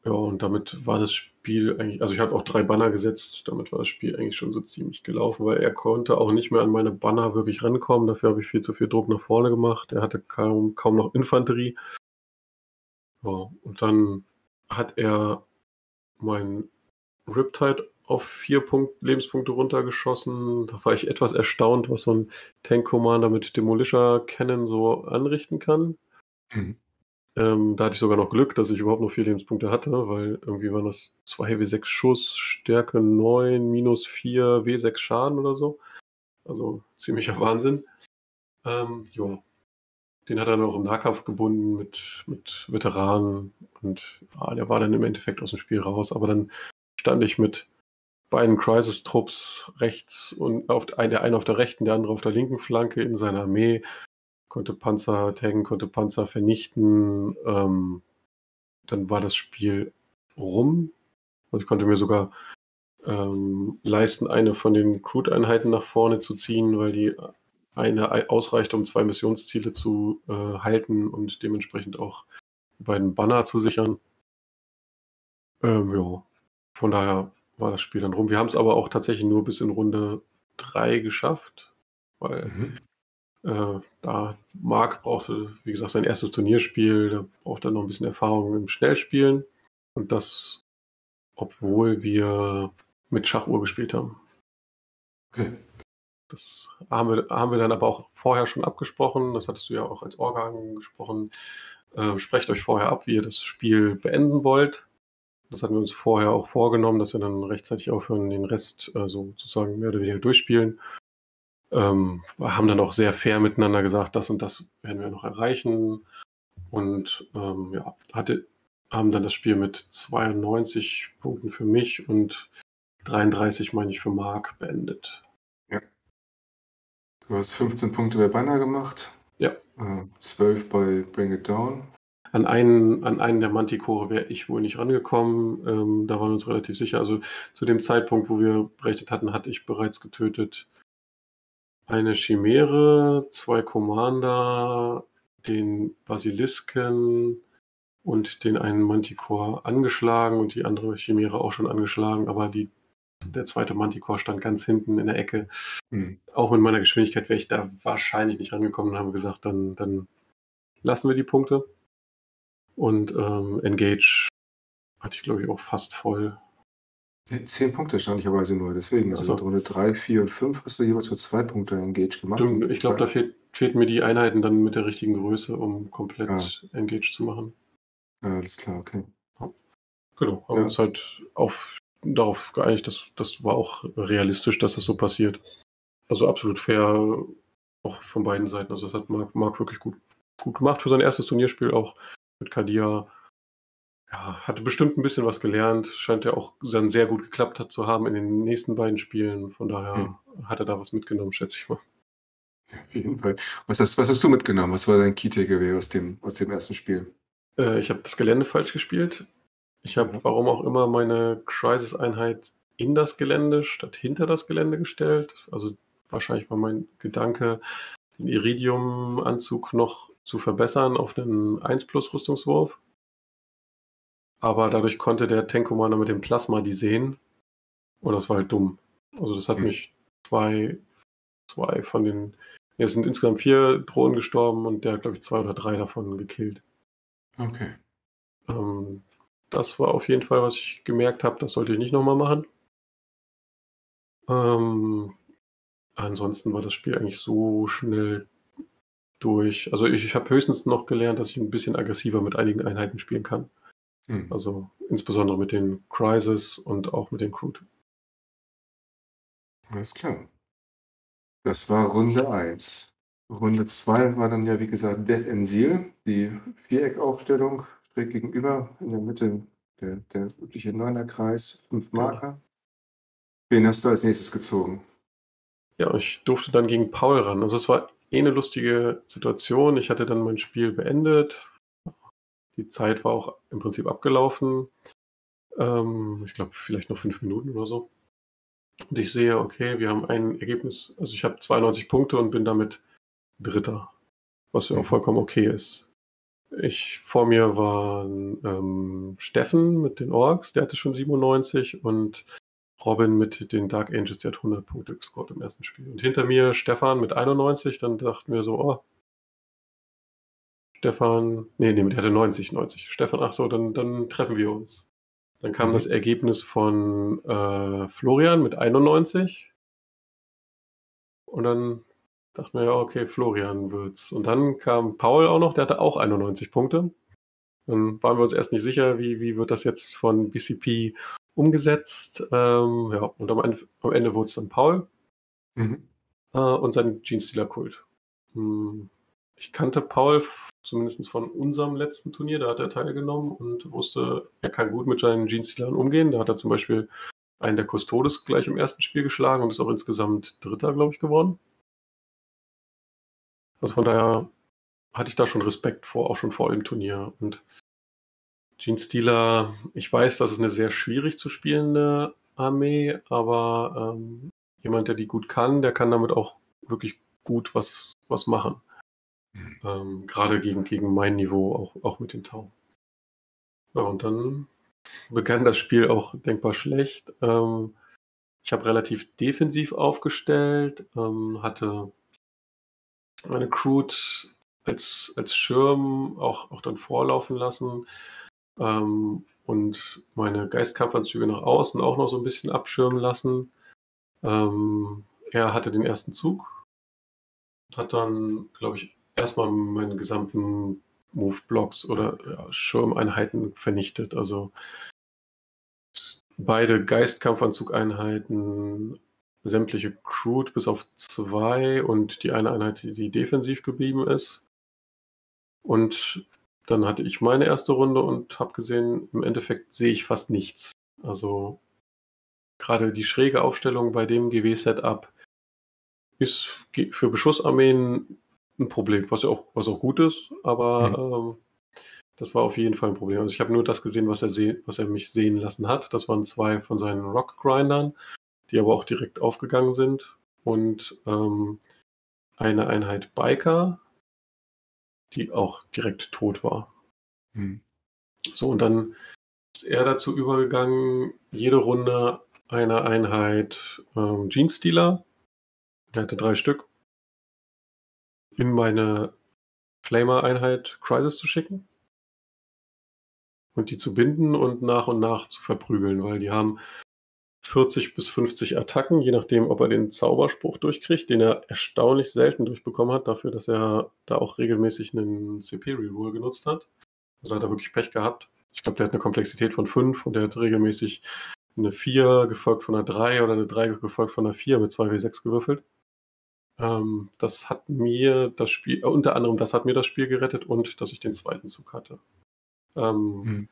Speaker 2: Ja, und damit war das Spiel eigentlich, also ich habe auch drei Banner gesetzt, damit war das Spiel eigentlich schon so ziemlich gelaufen, weil er konnte auch nicht mehr an meine Banner wirklich rankommen. Dafür habe ich viel zu viel Druck nach vorne gemacht. Er hatte kaum, kaum noch Infanterie. Ja, und dann hat er mein Riptide auf vier Punkt, Lebenspunkte runtergeschossen. Da war ich etwas erstaunt, was so ein Tank Commander mit Demolisher Cannon so anrichten kann. Mhm. Ähm, da hatte ich sogar noch Glück, dass ich überhaupt noch vier Lebenspunkte hatte, weil irgendwie waren das 2 W6 Schuss, Stärke 9, minus 4, W6 Schaden oder so. Also ziemlicher Wahnsinn. Ähm, jo. Den hat er dann auch im Nahkampf gebunden mit, mit Veteranen und ah, der war dann im Endeffekt aus dem Spiel raus. Aber dann stand ich mit beiden Crisis-Trupps rechts und auf der eine auf der rechten, der andere auf der linken Flanke in seiner Armee konnte Panzer taggen, konnte Panzer vernichten. Ähm, dann war das Spiel rum. Also ich konnte mir sogar ähm, leisten, eine von den Crude-Einheiten nach vorne zu ziehen, weil die eine ausreichte, um zwei Missionsziele zu äh, halten und dementsprechend auch die beiden Banner zu sichern. Ähm, ja, von daher war das Spiel dann rum. Wir haben es aber auch tatsächlich nur bis in Runde 3 geschafft, weil mhm. Äh, da Marc brauchte, wie gesagt, sein erstes Turnierspiel, da braucht er noch ein bisschen Erfahrung im Schnellspielen. Und das, obwohl wir mit Schachuhr gespielt haben. Okay. Das haben wir, haben wir dann aber auch vorher schon abgesprochen. Das hattest du ja auch als Orga angesprochen. Äh, sprecht euch vorher ab, wie ihr das Spiel beenden wollt. Das hatten wir uns vorher auch vorgenommen, dass wir dann rechtzeitig aufhören, den Rest äh, so sozusagen mehr oder weniger durchspielen ähm, haben dann auch sehr fair miteinander gesagt, das und das werden wir noch erreichen. Und ähm, ja, hatte, haben dann das Spiel mit 92 Punkten für mich und 33, meine ich, für Mark beendet.
Speaker 1: Ja. Du hast 15 Punkte bei Banner gemacht.
Speaker 2: Ja.
Speaker 1: Äh, 12 bei Bring It Down.
Speaker 2: An einen, an einen der Manticore wäre ich wohl nicht rangekommen. Ähm, da waren wir uns relativ sicher. Also zu dem Zeitpunkt, wo wir berechnet hatten, hatte ich bereits getötet eine Chimäre, zwei Commander, den Basilisken und den einen Manticore angeschlagen und die andere Chimäre auch schon angeschlagen, aber die, der zweite Manticore stand ganz hinten in der Ecke. Mhm. Auch mit meiner Geschwindigkeit wäre ich da wahrscheinlich nicht rangekommen und haben gesagt, dann, dann lassen wir die Punkte. Und ähm, Engage hatte ich, glaube ich, auch fast voll.
Speaker 1: Zehn Punkte erstaunlicherweise nur, deswegen. Also, also Runde 3, 4 und 5 hast du jeweils nur zwei Punkte Engage gemacht.
Speaker 2: Stimmt, ich glaube, da fehlt, fehlten mir die Einheiten dann mit der richtigen Größe, um komplett ja. Engage zu machen.
Speaker 1: Ja, alles klar, okay. Ja.
Speaker 2: Genau, haben ja. uns halt auf, darauf geeinigt, dass das war auch realistisch, dass das so passiert. Also absolut fair, auch von beiden Seiten. Also das hat Marc, Marc wirklich gut, gut gemacht für sein erstes Turnierspiel, auch mit Kadia ja, hatte bestimmt ein bisschen was gelernt. Scheint ja auch dann sehr gut geklappt hat zu haben in den nächsten beiden Spielen. Von daher hm. hat er da was mitgenommen, schätze ich mal.
Speaker 1: Auf jeden Fall. Was hast, was hast du mitgenommen? Was war dein Key Takeaway aus dem, aus dem ersten Spiel?
Speaker 2: Äh, ich habe das Gelände falsch gespielt. Ich habe, warum auch immer, meine Crisis-Einheit in das Gelände statt hinter das Gelände gestellt. Also wahrscheinlich war mein Gedanke, den Iridium-Anzug noch zu verbessern auf einen 1 Plus Rüstungswurf aber dadurch konnte der Tank Commander mit dem Plasma die sehen. Und das war halt dumm. Also das hat mhm. mich zwei, zwei von den, ja, es sind insgesamt vier Drohnen gestorben und der hat, glaube ich, zwei oder drei davon gekillt.
Speaker 1: Okay.
Speaker 2: Ähm, das war auf jeden Fall, was ich gemerkt habe, das sollte ich nicht nochmal machen. Ähm, ansonsten war das Spiel eigentlich so schnell durch. Also ich, ich habe höchstens noch gelernt, dass ich ein bisschen aggressiver mit einigen Einheiten spielen kann. Mhm. Also insbesondere mit den Crisis und auch mit den Crude.
Speaker 1: Alles klar. Das war Runde 1. Runde 2 war dann ja, wie gesagt, Death in Seal, die Viereckaufstellung, schräg gegenüber, in der Mitte der, der übliche Neunerkreis, fünf Marker. Wen hast du als nächstes gezogen?
Speaker 2: Ja, ich durfte dann gegen Paul ran. Also es war eh eine lustige Situation. Ich hatte dann mein Spiel beendet, die Zeit war auch im Prinzip abgelaufen. Ähm, ich glaube, vielleicht noch fünf Minuten oder so. Und ich sehe, okay, wir haben ein Ergebnis, also ich habe 92 Punkte und bin damit Dritter, was ja auch mhm. vollkommen okay ist. Ich, vor mir waren ähm, Steffen mit den Orks, der hatte schon 97 und Robin mit den Dark Angels, der hat 100 Punkte gescored im ersten Spiel. Und hinter mir Stefan mit 91, dann dachten wir so, oh, Stefan, nee, nee, der hatte 90, 90. Stefan, ach so, dann, dann treffen wir uns. Dann kam mhm. das Ergebnis von äh, Florian mit 91. Und dann dachten wir, ja, okay, Florian wird's. Und dann kam Paul auch noch, der hatte auch 91 Punkte. Dann waren wir uns erst nicht sicher, wie, wie wird das jetzt von BCP umgesetzt. Ähm, ja, und am Ende, am Ende wurde es dann Paul mhm. äh, und sein Jeans-Dealer-Kult. Hm, ich kannte Paul zumindest von unserem letzten Turnier, da hat er teilgenommen und wusste, er kann gut mit seinen Jeans-Dealern umgehen. Da hat er zum Beispiel einen der Custodes gleich im ersten Spiel geschlagen und ist auch insgesamt Dritter, glaube ich, geworden. Also von daher hatte ich da schon Respekt vor, auch schon vor dem Turnier. Und Gene Stealer, ich weiß, das ist eine sehr schwierig zu spielende Armee, aber ähm, jemand, der die gut kann, der kann damit auch wirklich gut was, was machen. Mhm. Ähm, Gerade gegen, gegen mein Niveau, auch, auch mit den Tau. Ja, und dann begann das Spiel auch denkbar schlecht. Ähm, ich habe relativ defensiv aufgestellt, ähm, hatte meine Crude als, als Schirm auch, auch dann vorlaufen lassen ähm, und meine Geistkampfanzüge nach außen auch noch so ein bisschen abschirmen lassen. Ähm, er hatte den ersten Zug, hat dann, glaube ich, erstmal meine gesamten Move-Blocks oder ja, Schirmeinheiten vernichtet. Also beide Geistkampfanzugeinheiten sämtliche Crude bis auf zwei und die eine Einheit, die defensiv geblieben ist. Und dann hatte ich meine erste Runde und habe gesehen, im Endeffekt sehe ich fast nichts. Also gerade die schräge Aufstellung bei dem GW-Setup ist für Beschussarmeen ein Problem, was ja auch, was auch gut ist, aber mhm. ähm, das war auf jeden Fall ein Problem. Also ich habe nur das gesehen, was er, was er mich sehen lassen hat. Das waren zwei von seinen Rock-Grindern die aber auch direkt aufgegangen sind. Und ähm, eine Einheit Biker, die auch direkt tot war. Hm. So, und dann ist er dazu übergegangen, jede Runde eine Einheit ähm, Jeans Dealer, er hatte drei Stück, in meine Flamer-Einheit Crisis zu schicken und die zu binden und nach und nach zu verprügeln, weil die haben 40 bis 50 Attacken, je nachdem, ob er den Zauberspruch durchkriegt, den er erstaunlich selten durchbekommen hat, dafür, dass er da auch regelmäßig einen CP-Reroll genutzt hat. Also hat er wirklich Pech gehabt. Ich glaube, der hat eine Komplexität von 5 und der hat regelmäßig eine 4 gefolgt von einer 3 oder eine 3 gefolgt von einer 4 mit 2W6 gewürfelt. Ähm, das hat mir das Spiel, äh, unter anderem das hat mir das Spiel gerettet und dass ich den zweiten Zug hatte. Ähm, hm.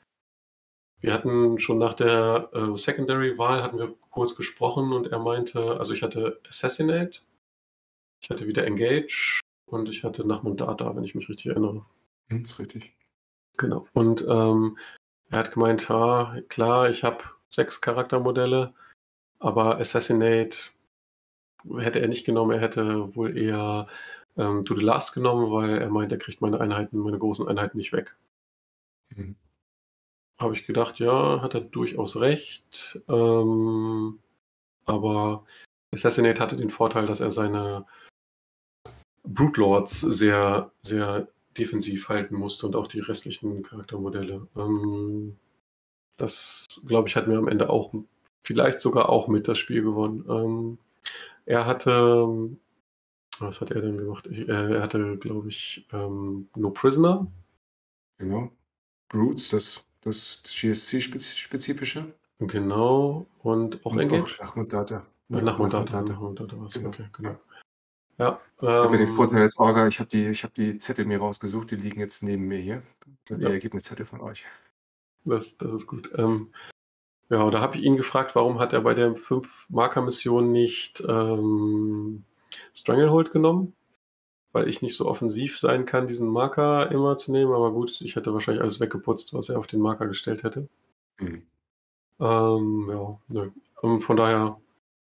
Speaker 2: Wir hatten schon nach der äh, Secondary-Wahl hatten wir kurz gesprochen und er meinte, also ich hatte Assassinate, ich hatte wieder Engage und ich hatte Nachmundata, wenn ich mich richtig erinnere.
Speaker 1: Hm, ist richtig.
Speaker 2: Genau. Und ähm, er hat gemeint, ha, klar, ich habe sechs Charaktermodelle, aber Assassinate hätte er nicht genommen, er hätte wohl eher ähm, To the Last genommen, weil er meint, er kriegt meine Einheiten, meine großen Einheiten nicht weg. Mhm habe ich gedacht, ja, hat er durchaus recht. Ähm, aber Assassinate hatte den Vorteil, dass er seine Brute Lords sehr, sehr defensiv halten musste und auch die restlichen Charaktermodelle. Ähm, das, glaube ich, hat mir am Ende auch vielleicht sogar auch mit das Spiel gewonnen. Ähm, er hatte, was hat er denn gemacht? Ich, äh, er hatte, glaube ich, ähm, No Prisoner.
Speaker 1: Genau. Brutes, das das GSC-spezifische.
Speaker 2: Genau, und auch und Engage?
Speaker 1: Auch Nachmundata.
Speaker 2: Ja, Nachmundata, Nachmundata war es, genau. okay, genau. Ja,
Speaker 1: ich habe den Vorteil als Orga, ich habe die, hab die Zettel mir rausgesucht, die liegen jetzt neben mir hier. Die ja. Ergebniszettel von euch.
Speaker 2: Das, das ist gut. Ähm, ja, da habe ich ihn gefragt, warum hat er bei der 5-Marker-Mission nicht ähm, Stranglehold genommen? Weil ich nicht so offensiv sein kann, diesen Marker immer zu nehmen. Aber gut, ich hätte wahrscheinlich alles weggeputzt, was er auf den Marker gestellt hätte. Mhm. Ähm, ja, nö. Und von daher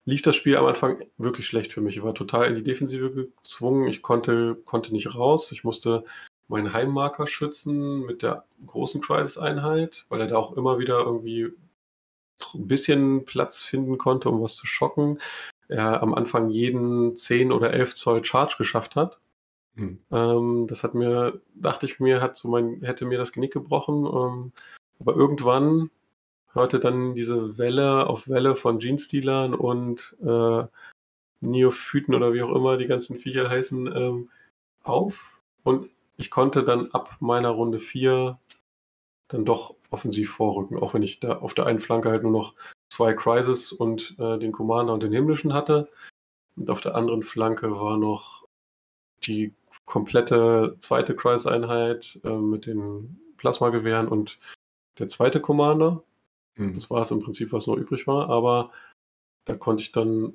Speaker 2: lief das Spiel am Anfang wirklich schlecht für mich. Ich war total in die Defensive gezwungen. Ich konnte, konnte nicht raus. Ich musste meinen Heimmarker-Schützen mit der großen Crisis-Einheit, weil er da auch immer wieder irgendwie ein bisschen Platz finden konnte, um was zu schocken. Er am Anfang jeden 10 oder 11 Zoll Charge geschafft hat. Hm. Ähm, das hat mir, dachte ich mir, hat so mein, hätte mir das Genick gebrochen. Ähm, aber irgendwann hörte dann diese Welle auf Welle von Genestealern und äh, Neophyten oder wie auch immer die ganzen Viecher heißen, ähm, auf. Und ich konnte dann ab meiner Runde 4 dann doch offensiv vorrücken, auch wenn ich da auf der einen Flanke halt nur noch zwei Crisis und äh, den Commander und den Himmlischen hatte. Und auf der anderen Flanke war noch die komplette zweite Crisis-Einheit äh, mit den Plasmagewehren und der zweite Commander. Mhm. Das war es im Prinzip, was noch übrig war, aber da konnte ich dann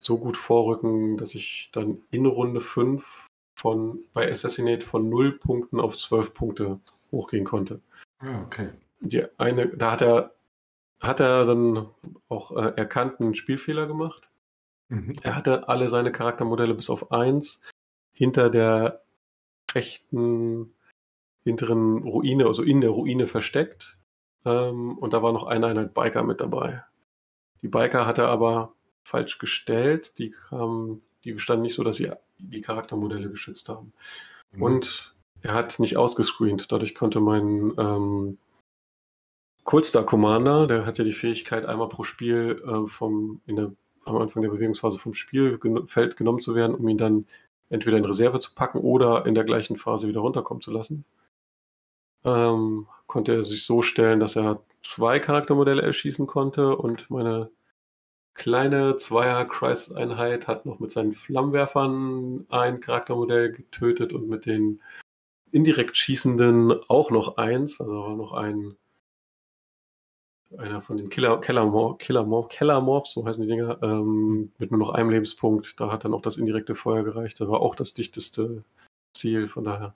Speaker 2: so gut vorrücken, dass ich dann in Runde 5 von, bei Assassinate von 0 Punkten auf 12 Punkte hochgehen konnte.
Speaker 1: Ja, okay.
Speaker 2: Die eine, da hat er, hat er dann auch äh, erkannt einen Spielfehler gemacht. Mhm. Er hatte alle seine Charaktermodelle bis auf eins hinter der rechten hinteren Ruine, also in der Ruine versteckt. Ähm, und da war noch eine Einheit Biker mit dabei. Die Biker hat er aber falsch gestellt. Die kamen, die bestanden nicht so, dass sie die Charaktermodelle geschützt haben. Mhm. Und er hat nicht ausgescreent. Dadurch konnte mein ähm, Coolstar Commander, der hat ja die Fähigkeit, einmal pro Spiel äh, vom, in der, am Anfang der Bewegungsphase vom Spielfeld genommen zu werden, um ihn dann entweder in Reserve zu packen oder in der gleichen Phase wieder runterkommen zu lassen. Ähm, konnte er sich so stellen, dass er zwei Charaktermodelle erschießen konnte und meine kleine Zweier-Crisis-Einheit hat noch mit seinen Flammenwerfern ein Charaktermodell getötet und mit den indirekt Schießenden auch noch eins, also noch ein einer von den Killer, Killer, Killer, Killer Morphs, so heißen die Dinger, ähm, mit nur noch einem Lebenspunkt. Da hat dann auch das indirekte Feuer gereicht. Da war auch das dichteste Ziel. Von daher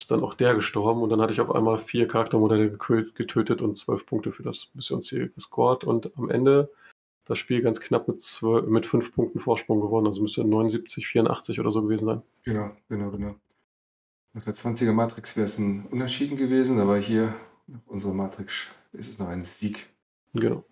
Speaker 2: ist dann auch der gestorben. Und dann hatte ich auf einmal vier Charaktermodelle getötet und zwölf Punkte für das Missionsziel gescored. Und am Ende das Spiel ganz knapp mit, zwölf, mit fünf Punkten Vorsprung gewonnen. Also müsste 79, 84 oder so gewesen sein.
Speaker 1: Genau, genau, genau. Nach der 20er Matrix wäre es ein Unentschieden gewesen, aber hier, unsere Matrix, ist es noch ein Sieg.
Speaker 2: Genau.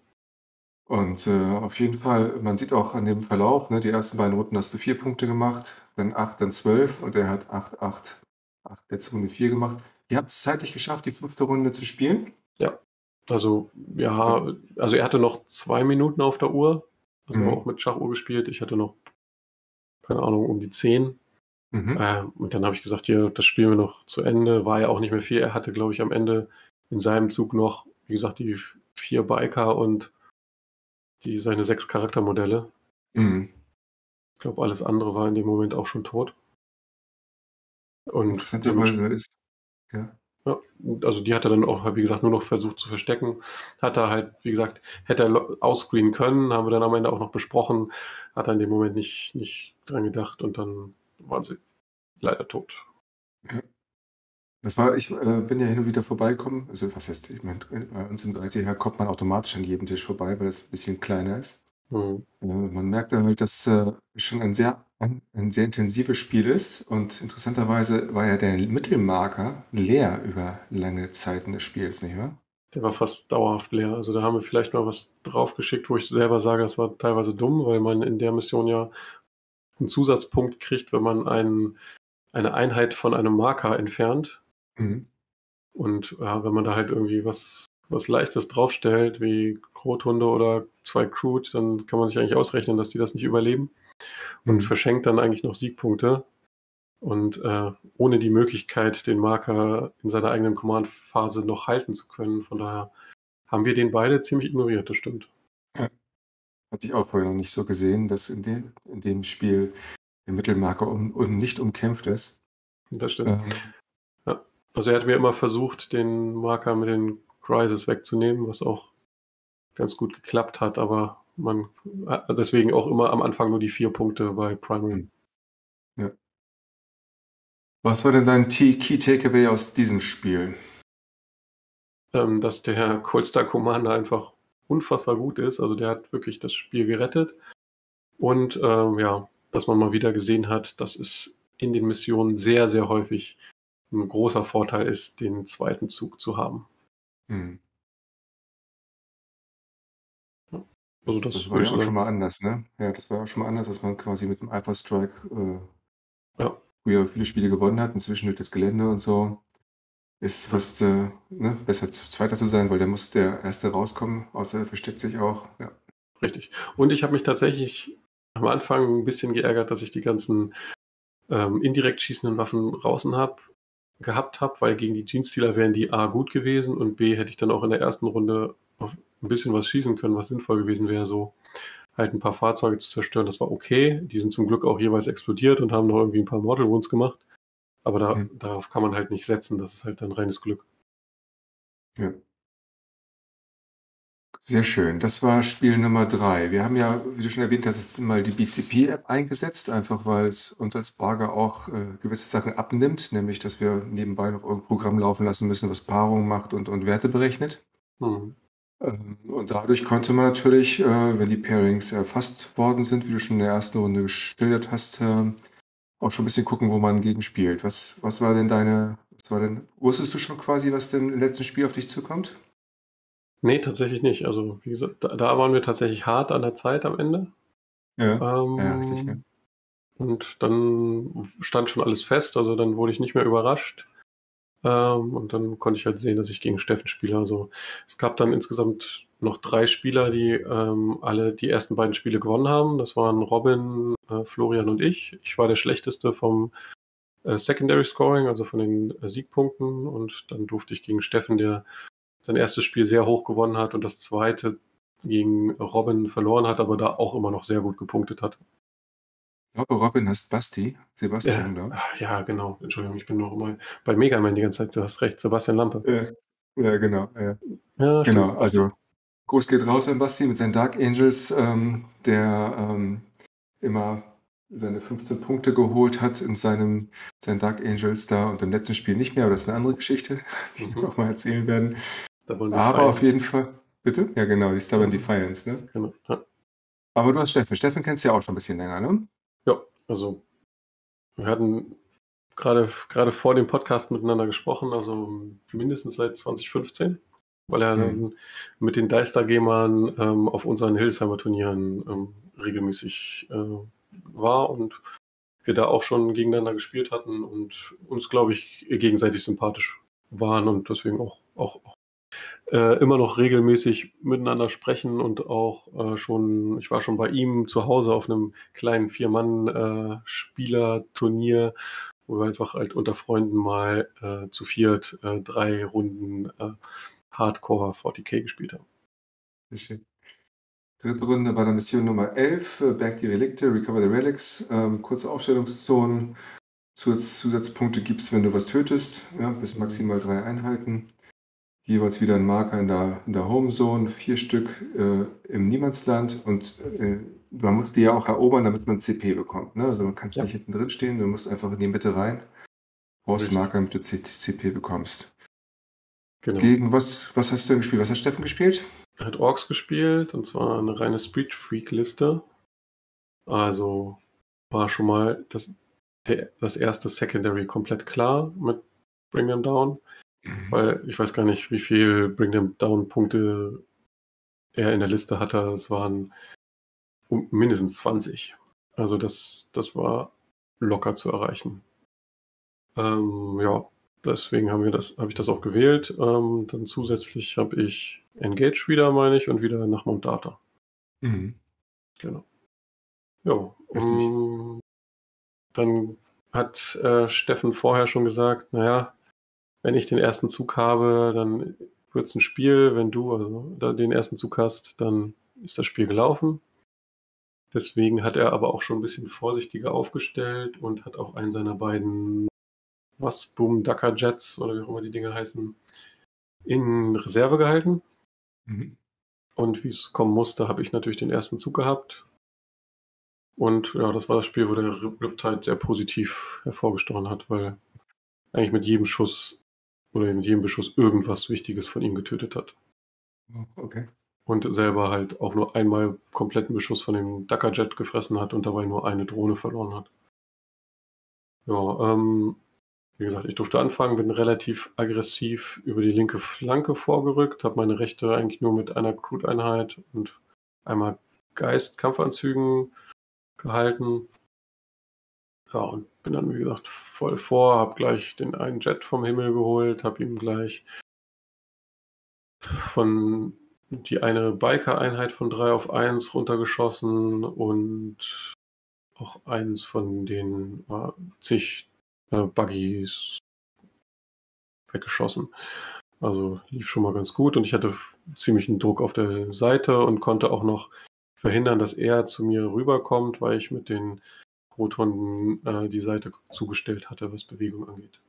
Speaker 1: Und äh, auf jeden Fall, man sieht auch an dem Verlauf, ne, die ersten beiden Runden hast du vier Punkte gemacht, dann acht, dann zwölf und er hat acht, acht, acht, letzte Runde vier gemacht. Ihr habt es zeitlich geschafft, die fünfte Runde zu spielen?
Speaker 2: Ja. Also, ja, also er hatte noch zwei Minuten auf der Uhr. Also mhm. auch mit Schachuhr gespielt. Ich hatte noch, keine Ahnung, um die zehn. Mhm. Äh, und dann habe ich gesagt, hier, das spielen wir noch zu Ende. War ja auch nicht mehr viel. Er hatte, glaube ich, am Ende in seinem Zug noch, wie gesagt, die vier Biker und die seine sechs Charaktermodelle. Mhm. Ich glaube, alles andere war in dem Moment auch schon tot.
Speaker 1: Und Interessanterweise ist,
Speaker 2: ja. Ja, also die hat er dann auch, wie gesagt, nur noch versucht zu verstecken. Hat er halt, wie gesagt, hätte er ausscreenen können, haben wir dann am Ende auch noch besprochen, hat er in dem Moment nicht, nicht dran gedacht und dann waren sie leider tot.
Speaker 1: Ja. Das war, ich äh, bin ja hin und wieder vorbeigekommen. Also was heißt, ich meine, bei uns im 3T kommt man automatisch an jedem Tisch vorbei, weil es ein bisschen kleiner ist. Mhm. Äh, man merkt dann halt, dass äh, schon ein sehr, ein, ein sehr intensives Spiel ist. Und interessanterweise war ja der Mittelmarker leer über lange Zeiten des Spiels, nicht wahr?
Speaker 2: Der war fast dauerhaft leer. Also da haben wir vielleicht mal was draufgeschickt, wo ich selber sage, das war teilweise dumm, weil man in der Mission ja einen Zusatzpunkt kriegt, wenn man einen, eine Einheit von einem Marker entfernt. Mhm. Und ja, wenn man da halt irgendwie was, was Leichtes draufstellt, wie Rothunde oder zwei Crude, dann kann man sich eigentlich ausrechnen, dass die das nicht überleben und mhm. verschenkt dann eigentlich noch Siegpunkte. Und äh, ohne die Möglichkeit, den Marker in seiner eigenen Command-Phase noch halten zu können. Von daher haben wir den beide ziemlich ignoriert, das stimmt.
Speaker 1: Ja. Hatte ich auch vorher noch nicht so gesehen, dass in dem, in dem Spiel der Mittelmarker um, um nicht umkämpft ist.
Speaker 2: Das stimmt. Ähm. Also er hat mir immer versucht, den Marker mit den Crisis wegzunehmen, was auch ganz gut geklappt hat, aber man deswegen auch immer am Anfang nur die vier Punkte bei Primary.
Speaker 1: Ja. Was war denn dein Key Takeaway aus diesem Spiel?
Speaker 2: Ähm, dass der Coldstar Commander einfach unfassbar gut ist. Also der hat wirklich das Spiel gerettet. Und ähm, ja, dass man mal wieder gesehen hat, dass es in den Missionen sehr, sehr häufig ein großer Vorteil ist, den zweiten Zug zu haben.
Speaker 1: Mhm.
Speaker 2: Also
Speaker 1: Das,
Speaker 2: das
Speaker 1: war ja auch schon mal anders, ne? Ja, das war ja auch schon mal anders, dass man quasi mit dem Alpha Strike äh,
Speaker 2: Ja.
Speaker 1: früher viele Spiele gewonnen hat, inzwischen durch das Gelände und so. Ist fast äh, ne, besser Zweiter zu sein, weil der muss der Erste rauskommen, außer er versteckt sich auch. Ja.
Speaker 2: Richtig. Und ich habe mich tatsächlich am Anfang ein bisschen geärgert, dass ich die ganzen ähm, indirekt schießenden Waffen draußen hab, gehabt habe, weil gegen die Jeans-Stealer wären die A gut gewesen und B hätte ich dann auch in der ersten Runde auf ein bisschen was schießen können, was sinnvoll gewesen wäre, so halt ein paar Fahrzeuge zu zerstören. Das war okay. Die sind zum Glück auch jeweils explodiert und haben noch irgendwie ein paar Mortal Wounds gemacht. Aber da,
Speaker 1: Mhm.
Speaker 2: darauf kann man halt nicht setzen. Das ist halt dann reines Glück.
Speaker 1: Ja. Sehr schön. Das war Spiel Nummer drei. Wir haben ja, wie du schon erwähnt hast, mal die BCP-App eingesetzt, einfach weil es uns als Barger auch äh, gewisse Sachen abnimmt, nämlich dass wir nebenbei noch ein Programm laufen lassen müssen, was Paarungen macht und, und Werte berechnet.
Speaker 2: Hm.
Speaker 1: Ähm, Und dadurch konnte man natürlich, äh, wenn die Pairings erfasst worden sind, wie du schon in der ersten Runde geschildert hast, äh, auch schon ein bisschen gucken, wo man gegen spielt. Was, was war denn deine, was war denn, wusstest du schon quasi, was denn im letzten Spiel auf dich zukommt?
Speaker 2: Nee, tatsächlich nicht. Also, wie gesagt, da, da waren wir tatsächlich hart an der Zeit am Ende.
Speaker 1: Ja.
Speaker 2: Ähm,
Speaker 1: Ja, richtig, ja.
Speaker 2: Und dann stand schon alles fest, also dann wurde ich nicht mehr überrascht. Ähm, und dann konnte ich halt sehen, dass ich gegen Steffen spiele. Also es gab dann insgesamt noch drei Spieler, die ähm, alle die ersten beiden Spiele gewonnen haben. Das waren Robin, äh, Florian und ich. Ich war der schlechteste vom äh, Secondary Scoring, also von den äh, Siegpunkten. Und dann durfte ich gegen Steffen, der sein erstes Spiel sehr hoch gewonnen hat und das zweite gegen Robin verloren hat, aber da auch immer noch sehr gut gepunktet hat.
Speaker 1: Ich glaube, Robin heißt Basti, Sebastian,
Speaker 2: Ja, ach, ja, genau. Entschuldigung, ich bin noch mal bei Mega Man die ganze Zeit. Du hast recht, Sebastian Lampe.
Speaker 1: ich. Ja, ja, genau. Ja.
Speaker 2: Ja, stimmt.
Speaker 1: Genau, also Gruß geht raus an Basti mit seinen Dark Angels, ähm, der ähm, immer seine 15 Punkte geholt hat in seinem seinen Dark Angels da und im letzten Spiel nicht mehr, aber das ist eine andere Geschichte, die
Speaker 2: Mhm.
Speaker 1: wir auch mal erzählen werden.
Speaker 2: Wir
Speaker 1: Aber auf jeden Fall. Bitte? Ja, genau, die Stubborn. Defiance, ne?
Speaker 2: Genau. Ja.
Speaker 1: Aber du hast Steffen. Steffen kennst du ja auch schon ein bisschen länger, ne?
Speaker 2: ja, also wir hatten gerade gerade vor dem Podcast miteinander gesprochen, also mindestens seit 2015, weil er
Speaker 1: Mhm.
Speaker 2: dann mit den Deister-Gamern ähm, auf unseren Hildesheimer Turnieren ähm, regelmäßig äh, war und wir da auch schon gegeneinander gespielt hatten und uns, glaube ich, gegenseitig sympathisch waren und deswegen auch, auch äh, immer noch regelmäßig miteinander sprechen und auch äh, schon, ich war schon bei ihm zu Hause auf einem kleinen Vier-Mann-Spieler-Turnier, wo wir einfach halt unter Freunden mal äh, zu viert äh, drei Runden äh, Hardcore 40k gespielt haben.
Speaker 1: Sehr schön. Dritte Runde war dann Mission Nummer 11, äh, Berg die Relikte, Recover the Relics, ähm, kurze Aufstellungszonen, Zusatz, Zusatzpunkte gibt es, wenn du was tötest, ja, bis maximal drei Einheiten. Jeweils wieder ein Marker in der, in der Homezone, vier Stück äh, im Niemandsland und äh, man muss die ja auch erobern, damit man CP bekommt. Ne? Also man kann es
Speaker 2: Ja.
Speaker 1: nicht hinten drin stehen, du musst einfach in die Mitte rein, brauchst
Speaker 2: Richtig.
Speaker 1: Marker, damit du C- CP bekommst.
Speaker 2: Genau.
Speaker 1: Gegen was, was hast du denn gespielt? Was hat Steffen gespielt?
Speaker 2: Er hat Orks gespielt und zwar eine reine Street Freak Liste. Also war schon mal das, der, das erste Secondary komplett klar mit Bring Them Down, weil ich weiß gar nicht, wie viel Bring Them Down Punkte er in der Liste hatte. Es waren um, mindestens 20. Also das, das war locker zu erreichen. Ähm, ja, deswegen haben wir das, habe ich das auch gewählt. Ähm, dann zusätzlich habe ich Engage wieder, meine ich, und wieder nach Montata.
Speaker 1: Mhm.
Speaker 2: Genau. Ja,
Speaker 1: Richtig.
Speaker 2: ähm, dann hat äh, Steffen vorher schon gesagt, naja, wenn ich den ersten Zug habe, dann wird es ein Spiel. Wenn du also den ersten Zug hast, dann ist das Spiel gelaufen. Deswegen hat er aber auch schon ein bisschen vorsichtiger aufgestellt und hat auch einen seiner beiden was Boom Ducker Jets oder wie auch immer die Dinge heißen, in Reserve gehalten.
Speaker 1: Mhm.
Speaker 2: Und wie es kommen musste, habe ich natürlich den ersten Zug gehabt. Und ja, das war das Spiel, wo der Rip- Riptide sehr positiv hervorgestochen hat, weil eigentlich mit jedem Schuss oder mit jedem Beschuss irgendwas Wichtiges von ihm getötet hat.
Speaker 1: Oh, Okay.
Speaker 2: Und selber halt auch nur einmal kompletten Beschuss von dem Ducker Jet gefressen hat und dabei nur eine Drohne verloren hat. Ja, ähm, wie gesagt, ich durfte anfangen, bin relativ aggressiv über die linke Flanke vorgerückt, habe meine rechte eigentlich nur mit einer Crude-Einheit und einmal Geist-Kampfanzügen gehalten. Ja, und bin dann, wie gesagt, voll vor, habe gleich den einen Jet vom Himmel geholt, habe ihm gleich von die eine Biker-Einheit von 3 auf 1 runtergeschossen und auch eins von den äh, zig äh, Buggies weggeschossen. Also lief schon mal ganz gut und ich hatte ziemlichen Druck auf der Seite und konnte auch noch verhindern, dass er zu mir rüberkommt, weil ich mit den Protonen äh, die Seite zugestellt hatte, was Bewegung angeht.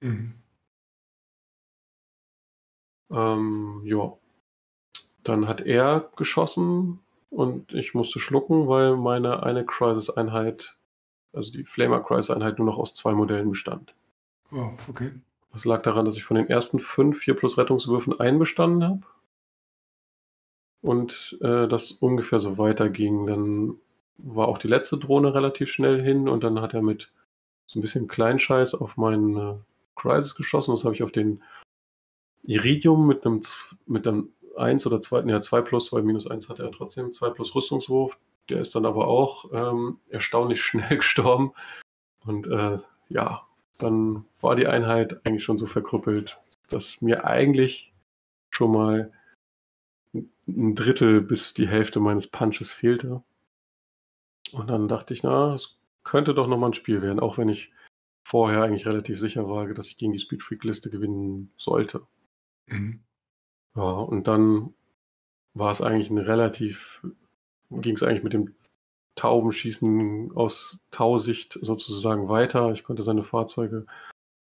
Speaker 2: Mhm. Ähm, ja. Dann hat er geschossen und ich musste schlucken, weil meine eine Crisis-Einheit, also die Flamer Crisis-Einheit, nur noch aus zwei Modellen bestand.
Speaker 1: Oh, okay.
Speaker 2: Das lag daran, dass ich von den ersten fünf 4 plus Rettungswürfen einen bestanden habe. Und äh, das ungefähr so weiterging. Dann war auch die letzte Drohne relativ schnell hin und dann hat er mit so ein bisschen Kleinscheiß auf meinen äh, Crisis geschossen. Das habe ich auf den Iridium mit einem, mit einem 1 oder 2, ja 2 plus, weil minus 1 hatte er trotzdem, 2 plus Rüstungswurf. Der ist dann aber auch ähm, erstaunlich schnell gestorben. Und äh, ja, dann war die Einheit eigentlich schon so verkrüppelt, dass mir eigentlich schon mal ein Drittel bis die Hälfte meines Punches fehlte. Und dann dachte ich, na, es könnte doch nochmal ein Spiel werden, auch wenn ich vorher eigentlich relativ sicher war, dass ich gegen die Speedfreak-Liste gewinnen sollte. Mhm. Ja, und dann war es eigentlich ein relativ, ging es eigentlich mit dem Taubenschießen aus Tausicht sozusagen weiter. Ich konnte seine Fahrzeuge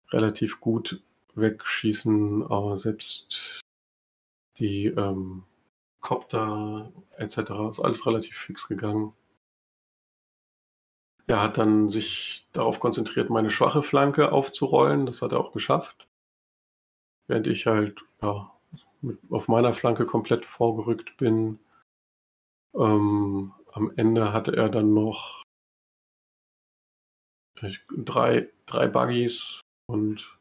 Speaker 2: relativ gut wegschießen, aber selbst die ähm, Copter etc. ist alles relativ fix gegangen. Er hat dann sich darauf konzentriert, meine schwache Flanke aufzurollen. Das hat er auch geschafft. Während ich halt ja, mit, auf meiner Flanke komplett vorgerückt bin. Ähm, am Ende hatte er dann noch drei, drei Buggies und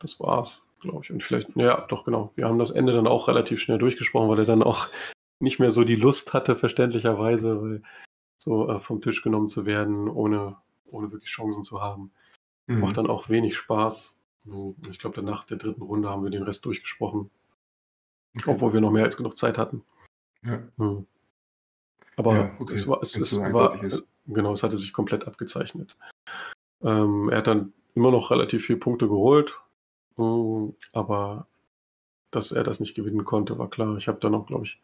Speaker 2: das war's, glaube ich. Und vielleicht, ja, doch genau. Wir haben das Ende dann auch relativ schnell durchgesprochen, weil er dann auch nicht mehr so die Lust hatte, verständlicherweise, weil so äh, vom Tisch genommen zu werden, ohne, ohne wirklich Chancen zu haben. Mhm. Macht dann auch wenig Spaß. Ich glaube, danach der dritten Runde haben wir den Rest durchgesprochen. Okay. Obwohl wir noch mehr als genug Zeit hatten. Ja. Mhm. Aber ja, okay. es war, es, es war genau, es hatte sich komplett abgezeichnet. Ähm, er hat dann immer noch relativ viele Punkte geholt, mh, aber dass er das nicht gewinnen konnte, war klar. Ich habe dann noch, glaube ich,